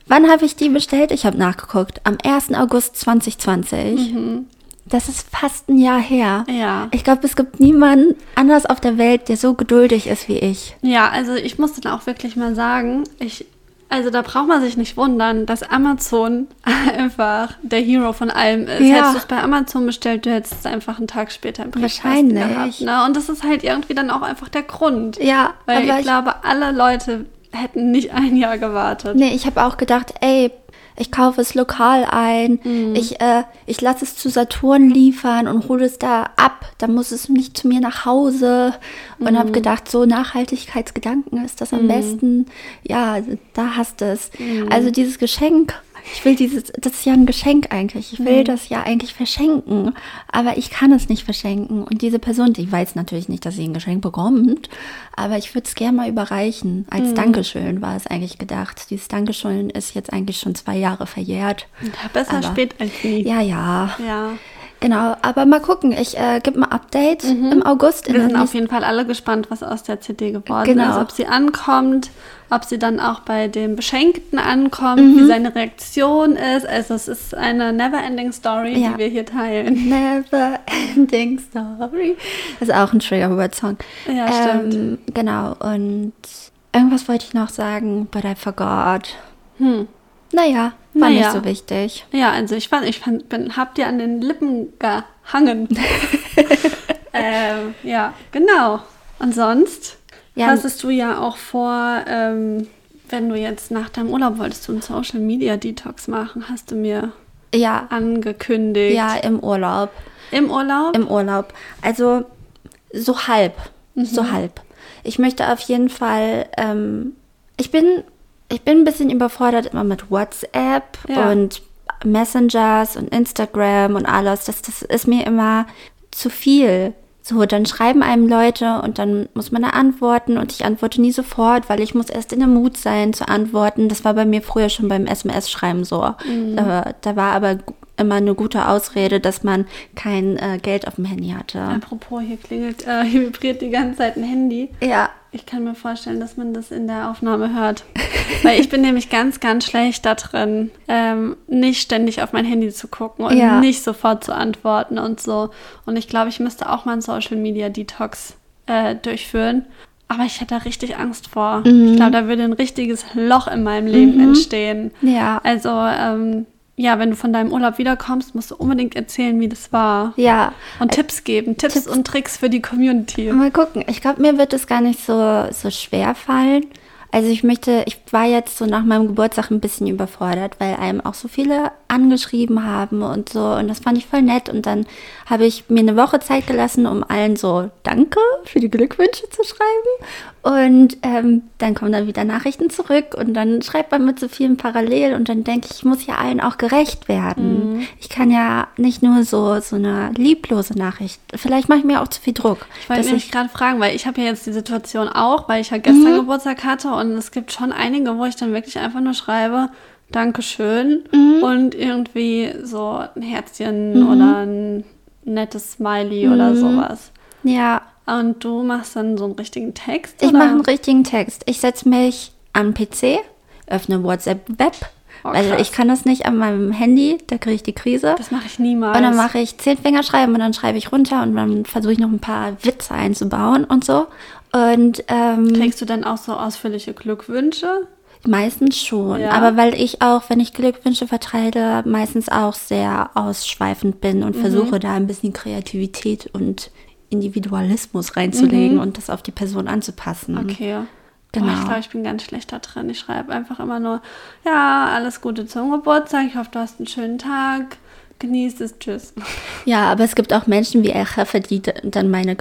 B: wann habe ich die bestellt? Ich habe nachgeguckt. Am 1. August 2020. Das ist fast ein Jahr her.
A: Ja.
B: Ich glaube, es gibt niemanden anders auf der Welt, der so geduldig ist wie ich.
A: Ja, also ich muss dann auch wirklich mal sagen, ich, also da braucht man sich nicht wundern, dass Amazon [laughs] einfach der Hero von allem ist.
B: Ja.
A: Hättest du es bei Amazon bestellt, du hättest es einfach einen Tag später im Briefkasten
B: Wahrscheinlich.
A: gehabt. Ne? Und das ist halt irgendwie dann auch einfach der Grund.
B: Ja,
A: Weil ich
B: ich-
A: glaube, alle Leute hätten nicht ein Jahr gewartet.
B: Nee, ich habe auch gedacht, ey, ich kaufe es lokal ein,
A: Mhm.
B: ich, äh, ich lasse es zu Saturn liefern und hole es da ab. Da muss es nicht zu mir nach Hause. Und
A: Mhm.
B: habe gedacht, so Nachhaltigkeitsgedanken ist das am besten. Ja, da hast du es.
A: Mhm.
B: Also dieses Geschenk. Ich will dieses, das ist ja ein Geschenk eigentlich. Ich
A: Mhm.
B: will das ja eigentlich verschenken, aber ich kann es nicht verschenken. Und diese Person, die weiß natürlich nicht, dass sie ein Geschenk bekommt, aber ich würde es gerne mal überreichen. Als
A: Mhm.
B: Dankeschön war es eigentlich gedacht. Dieses Dankeschön ist jetzt eigentlich schon zwei Jahre verjährt.
A: Ja, besser
B: Aber-
A: spät als nie.
B: Ja, ja.
A: Ja.
B: Genau, aber mal gucken. Ich äh, gebe mal Update im August.
A: Mhm. Wir sind auf jeden Fall alle gespannt, was aus der CD geworden
B: Genau.
A: ist. Ob sie ankommt, ob sie dann auch bei dem Beschenkten ankommt,
B: Mhm.
A: wie seine Reaktion ist. Also es ist eine never-ending Story,
B: Ja.
A: die wir hier teilen. [laughs]
B: Never Ending Story. Das ist auch ein Trigger-Word-Song.
A: Ja, stimmt.
B: Ähm, genau, und irgendwas wollte ich noch sagen, but I forgot.
A: Hm.
B: Naja, war
A: Naja.
B: nicht so wichtig.
A: Ja, also ich fand, ich fand, bin, hab dir an den Lippen gehangen. [laughs] ähm, ja, genau. Und sonst
B: Ja,
A: hast du ja auch vor, ähm, wenn du jetzt nach deinem Urlaub wolltest du einen Social Media Detox machen, hast du mir
B: Ja,
A: angekündigt.
B: ja, im Urlaub.
A: Im Urlaub?
B: Im Urlaub. Also so halb.
A: Mhm.
B: So halb. Ich möchte auf jeden Fall, ähm, ich bin, ich bin ein bisschen überfordert immer mit WhatsApp
A: Ja.
B: und Messengers und Instagram und alles. Das, das ist mir immer zu viel. So, dann schreiben einem Leute und dann muss man da antworten und ich antworte nie sofort, weil ich muss erst in der Mut sein zu antworten. Das war bei mir früher schon beim SMS-Schreiben so.
A: Mhm.
B: Da, da war aber immer eine gute Ausrede, dass man kein äh, Geld auf dem Handy hatte.
A: Apropos, hier klingelt, äh, hier vibriert die ganze Zeit ein Handy.
B: Ja.
A: Ich kann mir vorstellen, dass man das in der Aufnahme hört. [laughs] Weil ich bin nämlich ganz, ganz schlecht da drin, ähm, nicht ständig auf mein Handy zu gucken und
B: Ja.
A: nicht sofort zu antworten und so. Und ich glaube, ich müsste auch mal einen Social Media Detox äh, durchführen. Aber ich hätte da richtig Angst vor. Mhm. Ich glaube, da würde ein richtiges Loch in meinem Leben mhm. entstehen.
B: Ja.
A: Also, ähm, ja, wenn du von deinem Urlaub wiederkommst, musst du unbedingt erzählen, wie das war.
B: Ja.
A: Und Tipps geben, Tipps, Tipps und Tricks für die Community.
B: Mal gucken. Ich glaube, mir wird es gar nicht so, so schwer fallen. Also ich möchte, ich war jetzt so nach meinem Geburtstag ein bisschen überfordert, weil einem auch so viele angeschrieben haben und so. Und das fand ich voll nett. Und dann habe ich mir eine Woche Zeit gelassen, um allen so Danke für die Glückwünsche zu schreiben. Und ähm, dann kommen dann wieder Nachrichten zurück und dann schreibt man mit so vielen parallel und dann denke ich, ich muss ja allen auch gerecht werden. Mhm. Ich kann ja nicht nur so, so eine lieblose Nachricht. Vielleicht mache ich mir auch zu viel Druck.
A: Ich wollte mich gerade fragen, weil ich habe ja jetzt die Situation auch, weil ich ja gestern mhm. Geburtstag hatte und es gibt schon einige, wo ich dann wirklich einfach nur schreibe, Dankeschön mhm. und irgendwie so ein Herzchen mhm. oder ein nettes Smiley oder mhm. sowas.
B: Ja.
A: Und du machst dann so einen richtigen Text?
B: Ich mache einen richtigen Text. Ich setze mich am PC, öffne WhatsApp Web. Oh, weil ich kann das nicht an meinem Handy, da kriege ich die Krise.
A: Das mache ich niemals.
B: Und dann mache ich zehn Finger schreiben und dann schreibe ich runter und dann versuche ich noch ein paar Witze einzubauen und so. Und ähm,
A: kriegst du dann auch so ausführliche Glückwünsche?
B: Meistens schon. Ja. Aber weil ich auch, wenn ich Glückwünsche verteile, meistens auch sehr ausschweifend bin und mhm. versuche da ein bisschen Kreativität und Individualismus reinzulegen mhm. und das auf die Person anzupassen.
A: Okay. Genau. Oh, ich glaube, ich bin ganz schlecht da drin. Ich schreibe einfach immer nur, ja, alles Gute zum Geburtstag. Ich hoffe, du hast einen schönen Tag. Genieß es. Tschüss.
B: Ja, aber es gibt auch Menschen wie El Jefe, die dann meine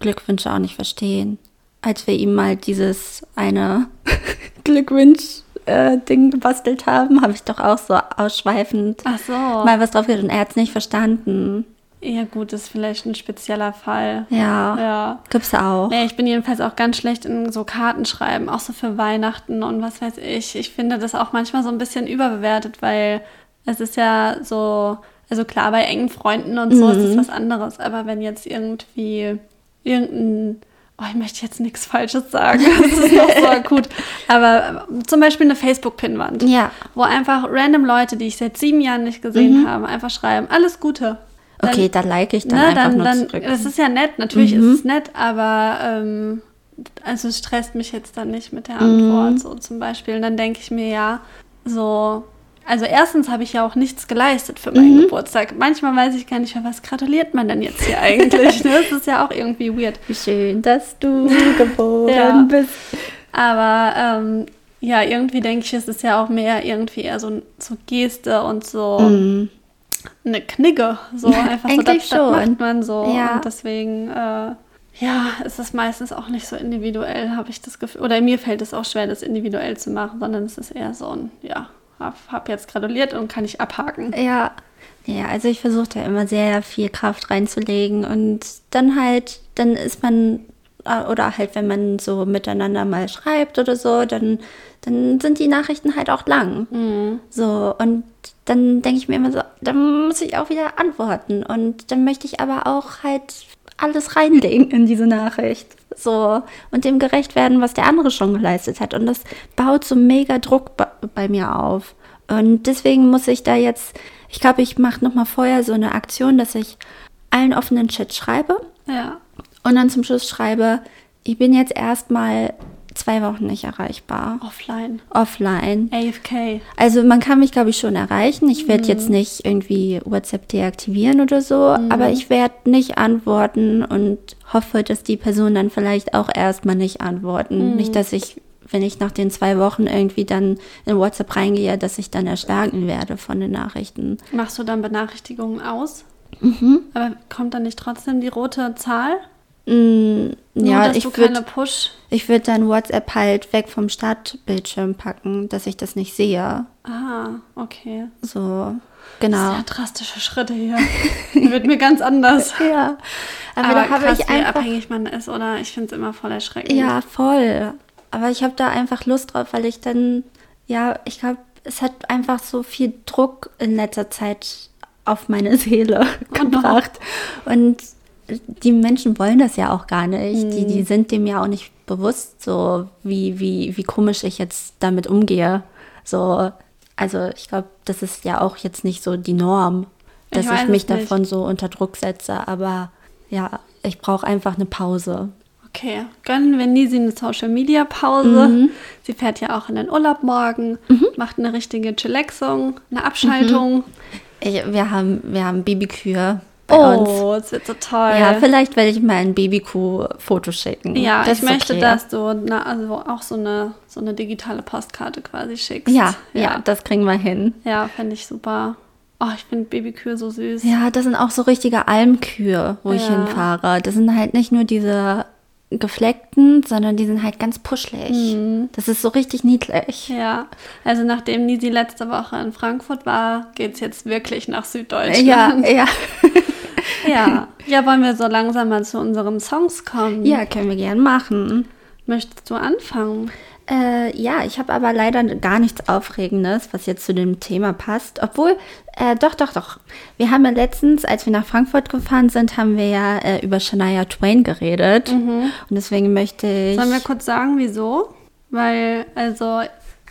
B: Geburtstagsglückwünsche auch nicht verstehen. Als wir ihm mal dieses eine [laughs] Glückwunsch äh, gebastelt haben, habe ich doch auch so ausschweifend
A: so.
B: mal was drauf gehört und er hat es nicht verstanden.
A: Ja, gut, ist vielleicht ein spezieller Fall.
B: Ja.
A: Ja.
B: Gibt's auch.
A: Nee, ich bin jedenfalls auch ganz schlecht in so Kartenschreiben, auch so für Weihnachten und was weiß ich. Ich finde das auch manchmal so ein bisschen überbewertet, weil es ist ja so, also klar, bei engen Freunden und so mhm. ist das was anderes. Aber wenn jetzt irgendwie irgendein Oh, ich möchte jetzt nichts Falsches sagen. [laughs] Das ist noch so akut. Aber zum Beispiel eine Facebook-Pinwand.
B: Ja.
A: Wo einfach random Leute, die ich seit sieben Jahren nicht gesehen mhm. habe, einfach schreiben, alles Gute.
B: Dann, okay, da like ich dann ne, einfach dann, nur dann, zurück.
A: Das ist ja nett, natürlich mhm. ist es nett, aber ähm, also es stresst mich jetzt dann nicht mit der Antwort, mhm. so zum Beispiel. Und dann denke ich mir, ja, so, also erstens habe ich ja auch nichts geleistet für meinen mhm. Geburtstag. Manchmal weiß ich gar nicht mehr, was gratuliert man denn jetzt hier eigentlich. ne? Das ist ja auch irgendwie weird.
B: Wie schön, dass du [laughs] geboren
A: ja.
B: bist.
A: Aber ähm, ja, irgendwie denke ich, es ist ja auch mehr irgendwie eher so, so Geste und so. Mhm eine Knigge. So einfach so, das, das macht man so. Ja. Und deswegen, äh, ja, ist es meistens auch nicht so individuell, habe ich das Gefühl. Oder mir fällt es auch schwer, das individuell zu machen, sondern es ist eher so ein, ja, hab, hab jetzt gratuliert und kann ich abhaken.
B: Ja. Ja, also ich versuche da immer sehr viel Kraft reinzulegen und dann halt, dann ist man, äh, oder halt, wenn man so miteinander mal schreibt oder so, dann, dann sind die Nachrichten halt auch lang. Mhm. So, und dann denke ich mir immer so, dann muss ich auch wieder antworten. Und dann möchte ich aber auch halt alles reinlegen in diese Nachricht. So, und dem gerecht werden, was der andere schon geleistet hat. Und das baut so mega Druck bei mir auf. Und deswegen muss ich da jetzt, ich glaube, ich mache nochmal vorher so eine Aktion, dass ich allen offenen Chat schreibe.
A: Ja.
B: Und dann zum Schluss schreibe, ich bin jetzt erstmal zwei Wochen nicht erreichbar.
A: Offline.
B: Offline.
A: AFK.
B: Also man kann mich, glaube ich, schon erreichen. Ich werde mhm. jetzt nicht irgendwie WhatsApp deaktivieren oder so, mhm. aber ich werde nicht antworten und hoffe, dass die Person dann vielleicht auch erstmal nicht antworten. Mhm. Nicht, dass ich, wenn ich nach den zwei Wochen irgendwie dann in WhatsApp reingehe, dass ich dann erschlagen werde von den Nachrichten.
A: Machst du dann Benachrichtigungen aus?
B: Mhm.
A: Aber kommt dann nicht trotzdem die rote Zahl?
B: Mm, ja,
A: Nur,
B: ich würde ich würde dann WhatsApp halt weg vom Startbildschirm packen, dass ich das nicht sehe.
A: Ah, okay.
B: So, genau.
A: Sehr drastische Schritte hier. wird mir ganz anders. [laughs]
B: ja.
A: Aber, Aber da habe ich einfach, wie abhängig man ist, oder? Ich finde es immer voll erschreckend.
B: Ja, voll. Aber ich habe da einfach Lust drauf, weil ich dann, ja, ich glaube, es hat einfach so viel Druck in letzter Zeit auf meine [laughs] Seele oh gebracht. No. Und die Menschen wollen das ja auch gar nicht. Mhm. Die, die sind dem ja auch nicht bewusst, so wie, wie, wie komisch ich jetzt damit umgehe. So, also ich glaube, das ist ja auch jetzt nicht so die Norm, dass ich, ich mich davon so unter Druck setze. Aber ja, ich brauche einfach eine Pause.
A: Okay, gönnen wir Nisi eine Social-Media-Pause.
B: Mhm.
A: Sie fährt ja auch in den Urlaub morgen, macht eine richtige Chillaxung, eine
B: Mhm.
A: Abschaltung.
B: Ich, wir haben, wir haben Babykühe bei uns.
A: Oh, es wird so toll.
B: Ja, vielleicht werde ich mal ein Babykuh-Foto schicken.
A: Ja,
B: Das
A: ich möchte,
B: okay.
A: dass du na, also auch so eine, so eine digitale Postkarte quasi schickst.
B: Ja, ja,
A: ja,
B: das kriegen wir hin.
A: ja fände ich super. Oh, ich finde Babykühe so süß.
B: Ja, das sind auch so richtige Almkühe, wo ich
A: Ja.
B: hinfahre. Das sind halt nicht nur diese gefleckten, sondern die sind halt ganz puschelig.
A: Mhm.
B: Das ist so richtig niedlich.
A: Ja, also nachdem Nisi letzte Woche in Frankfurt war, geht es jetzt wirklich nach Süddeutschland.
B: Ja, [laughs] ja.
A: ja. Ja, wollen wir so langsam mal zu unseren Songs kommen?
B: ja, können wir gern machen.
A: Möchtest du anfangen?
B: Äh, ja, ich habe aber leider gar nichts Aufregendes, was jetzt zu dem Thema passt. Obwohl, äh, doch, doch, doch. Wir haben ja letztens, als wir nach Frankfurt gefahren sind, haben wir ja äh, über Shania Twain geredet. Und deswegen möchte ich.
A: Sollen wir kurz sagen, wieso? Weil, also,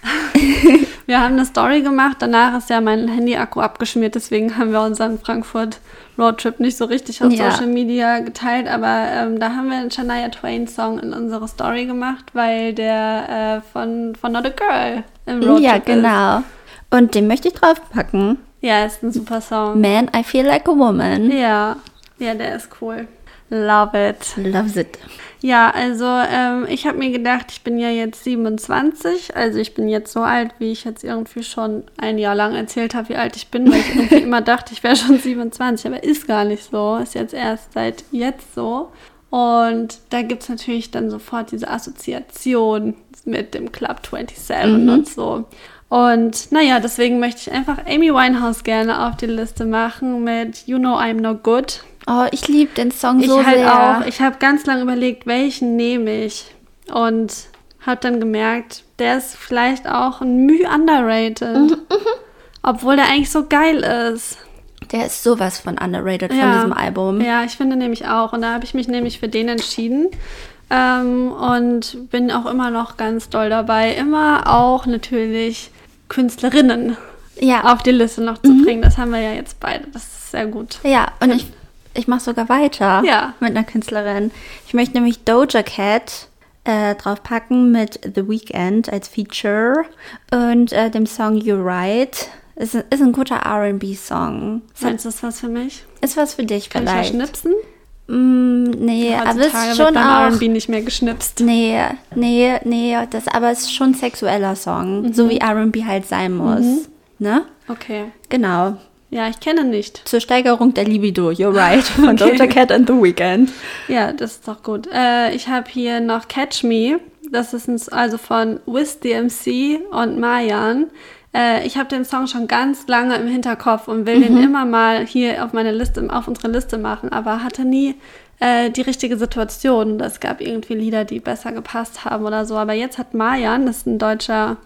A: [laughs] wir haben eine Story gemacht, danach ist ja mein Handy-Akku abgeschmiert, deswegen haben wir unseren Frankfurt-Roadtrip nicht so richtig auf
B: Ja.
A: Social Media geteilt, aber ähm, da haben wir einen Shania Twain-Song in unsere Story gemacht, weil der äh, von, von Not a Girl im Roadtrip
B: ja,
A: ist.
B: genau. Und den möchte ich draufpacken.
A: Ja, ist ein super Song.
B: Man, I feel like a woman.
A: Ja, ja, der ist cool. Love it.
B: Loves it.
A: Ja, also ähm, ich habe mir gedacht, ich bin ja jetzt 27, also ich bin jetzt so alt, wie ich jetzt irgendwie schon ein Jahr lang erzählt habe, wie alt ich bin, weil ich irgendwie [laughs] immer dachte, ich wäre schon 27, aber ist gar nicht so, ist jetzt erst seit jetzt so. Und da gibt es natürlich dann sofort diese Assoziation mit dem Club 27 und so. Und naja, deswegen möchte ich einfach Amy Winehouse gerne auf die Liste machen mit You Know I'm No Good.
B: Oh, ich liebe den Song
A: Ich
B: so
A: halt
B: sehr.
A: auch. Ich habe ganz lange überlegt, welchen nehme ich. Und habe dann gemerkt, der ist vielleicht auch ein Mühe underrated.
B: Mhm,
A: Obwohl der eigentlich so geil ist.
B: Der ist sowas von underrated von
A: Ja.
B: diesem Album.
A: Ja, ich finde nämlich auch. Und da habe ich mich nämlich für den entschieden. Ähm, und bin auch immer noch ganz doll dabei, immer auch natürlich Künstlerinnen
B: Ja,
A: auf die Liste noch zu bringen. Das haben wir ja jetzt beide. Das ist sehr gut.
B: ja und ich, ich mache sogar weiter
A: Ja.
B: mit einer Künstlerin. Ich möchte nämlich Doja Cat äh, draufpacken mit The Weeknd als Feature und äh, dem Song You're Right. Ist, ein- ist ein guter RB-Song.
A: Meinst du das was für mich?
B: Ist was für dich
A: Kann ich
B: vielleicht?
A: verschnipsen?
B: Mm, nee, aber es
A: Heutzutage
B: ist
A: wird
B: schon
A: beim
B: auch.
A: R&B nicht mehr geschnipst.
B: Nee, nee, nee, das aber es ist schon ein sexueller Song,
A: Mhm.
B: so wie R&B halt sein muss, ne?
A: Okay.
B: Genau.
A: Ja, ich kenne nicht.
B: Zur Steigerung der Libido, you're [laughs] right, von
A: Okay.
B: Doja Cat and The Weeknd.
A: Ja, das ist doch gut. Äh, ich habe hier noch Catch Me. Das ist ein, also von Wiz DMC und Mayan. Äh, ich habe den Song schon ganz lange im Hinterkopf und will den immer mal hier auf meine Liste, auf unsere Liste machen, aber hatte nie äh, die richtige Situation. Es gab irgendwie Lieder, die besser gepasst haben oder so. Aber jetzt hat Mayan, das ist ein deutscher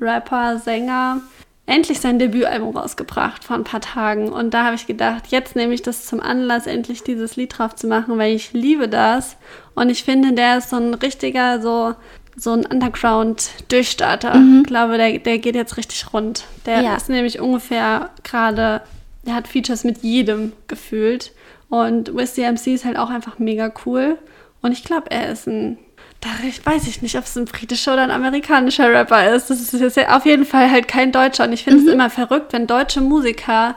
A: Rapper, Sänger, endlich sein Debütalbum rausgebracht vor ein paar Tagen. Und da habe ich gedacht, jetzt nehme ich das zum Anlass, endlich dieses Lied drauf zu machen, weil ich liebe das. Und ich finde, der ist so ein richtiger, so, so ein Underground-Durchstarter. Ich glaube, der, der geht jetzt richtig rund. Der
B: Ja.
A: ist nämlich ungefähr gerade, der hat Features mit jedem gefühlt. Und Wiz DMC ist halt auch einfach mega cool. Und ich glaube, er ist ein da weiß ich nicht, ob es ein britischer oder ein amerikanischer Rapper ist. Das ist jetzt auf jeden Fall halt kein Deutscher. Und ich finde es immer verrückt, wenn deutsche Musiker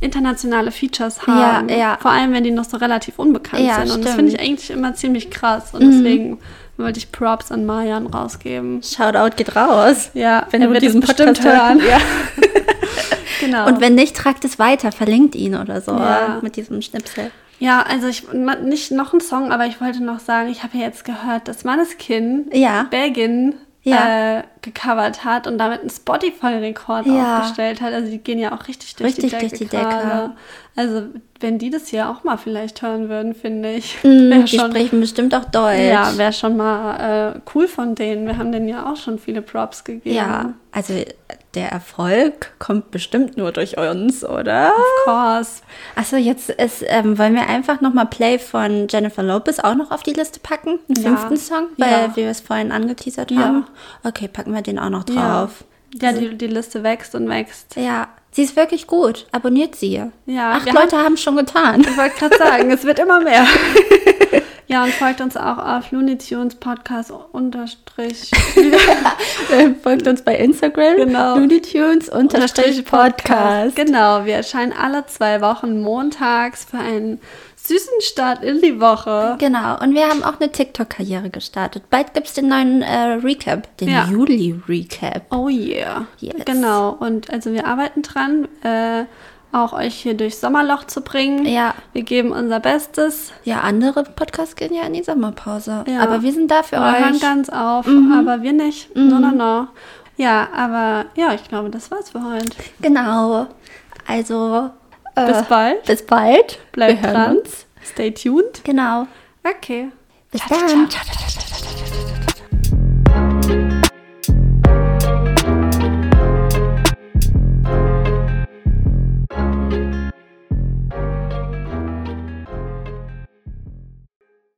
A: internationale Features haben.
B: Ja, ja.
A: Vor allem, wenn die noch so relativ unbekannt
B: Ja,
A: sind. Und das finde ich eigentlich immer ziemlich krass. Und deswegen wollte ich Props an Marian rausgeben.
B: Shoutout geht raus.
A: Ja,
B: Wenn
A: er
B: du
A: wird
B: diesen Podcast
A: hören.
B: hörst. [laughs] [laughs]
A: genau.
B: Und wenn nicht, tragt es weiter, verlinkt ihn oder so
A: Ja.
B: mit diesem Schnipsel.
A: Ja, also ich nicht noch ein Song, aber ich wollte noch sagen, ich habe ja jetzt gehört, dass Maneskin
B: Ja.
A: Belgin
B: Ja.
A: äh, gecovert hat und damit einen Spotify-Rekord
B: Ja.
A: aufgestellt hat. Also die gehen ja auch richtig durch
B: Richtig
A: die Decke.
B: durch die Decke.
A: Also wenn die das hier auch mal vielleicht hören würden, finde ich,
B: Mm, [laughs]
A: wäre
B: die
A: schon,
B: sprechen bestimmt auch Deutsch.
A: ja, wär schon mal äh, cool von denen. Wir haben denen ja auch schon viele Props gegeben.
B: ja, also der Erfolg kommt bestimmt nur durch uns, oder?
A: Of course.
B: Achso, jetzt ist, ähm, wollen wir einfach nochmal Play von Jennifer Lopez auch noch auf die Liste packen? Den
A: Ja.
B: fünften Song, weil
A: Ja.
B: wir es vorhin angeteasert
A: Ja.
B: haben. Okay, packen wir den auch noch
A: Ja,
B: drauf.
A: ja die, die Liste wächst und wächst.
B: Ja, sie ist wirklich gut. Abonniert sie.
A: Ja,
B: Acht
A: wir
B: Leute haben es schon getan.
A: Ich wollte gerade sagen, es wird immer mehr. [laughs] Ja, und folgt uns auch auf Looney Tunes Podcast unterstrich. [laughs]
B: folgt uns bei Instagram.
A: Genau.
B: Looney Tunes unterstrich Podcast.
A: Genau, wir erscheinen alle zwei Wochen montags für einen süßen Start in die Woche.
B: Genau, und wir haben auch eine TikTok-Karriere gestartet. Bald gibt es den neuen äh, Recap, den
A: Ja.
B: Juli-Recap.
A: Oh yeah.
B: Yes.
A: Genau, und also wir arbeiten dran, äh, auch euch hier durchs Sommerloch zu bringen.
B: Ja.
A: Wir geben unser Bestes.
B: Ja, andere Podcasts gehen ja in die Sommerpause.
A: Ja.
B: Aber wir sind da für
A: hören
B: euch.
A: ganz auf, aber wir nicht. No, no, no. Ja, aber ja, ich glaube, das war's für heute.
B: Genau. Also,
A: bis bald.
B: Bis bald.
A: Bleibt dran. Stay tuned.
B: Genau.
A: Okay.
B: Bis dann.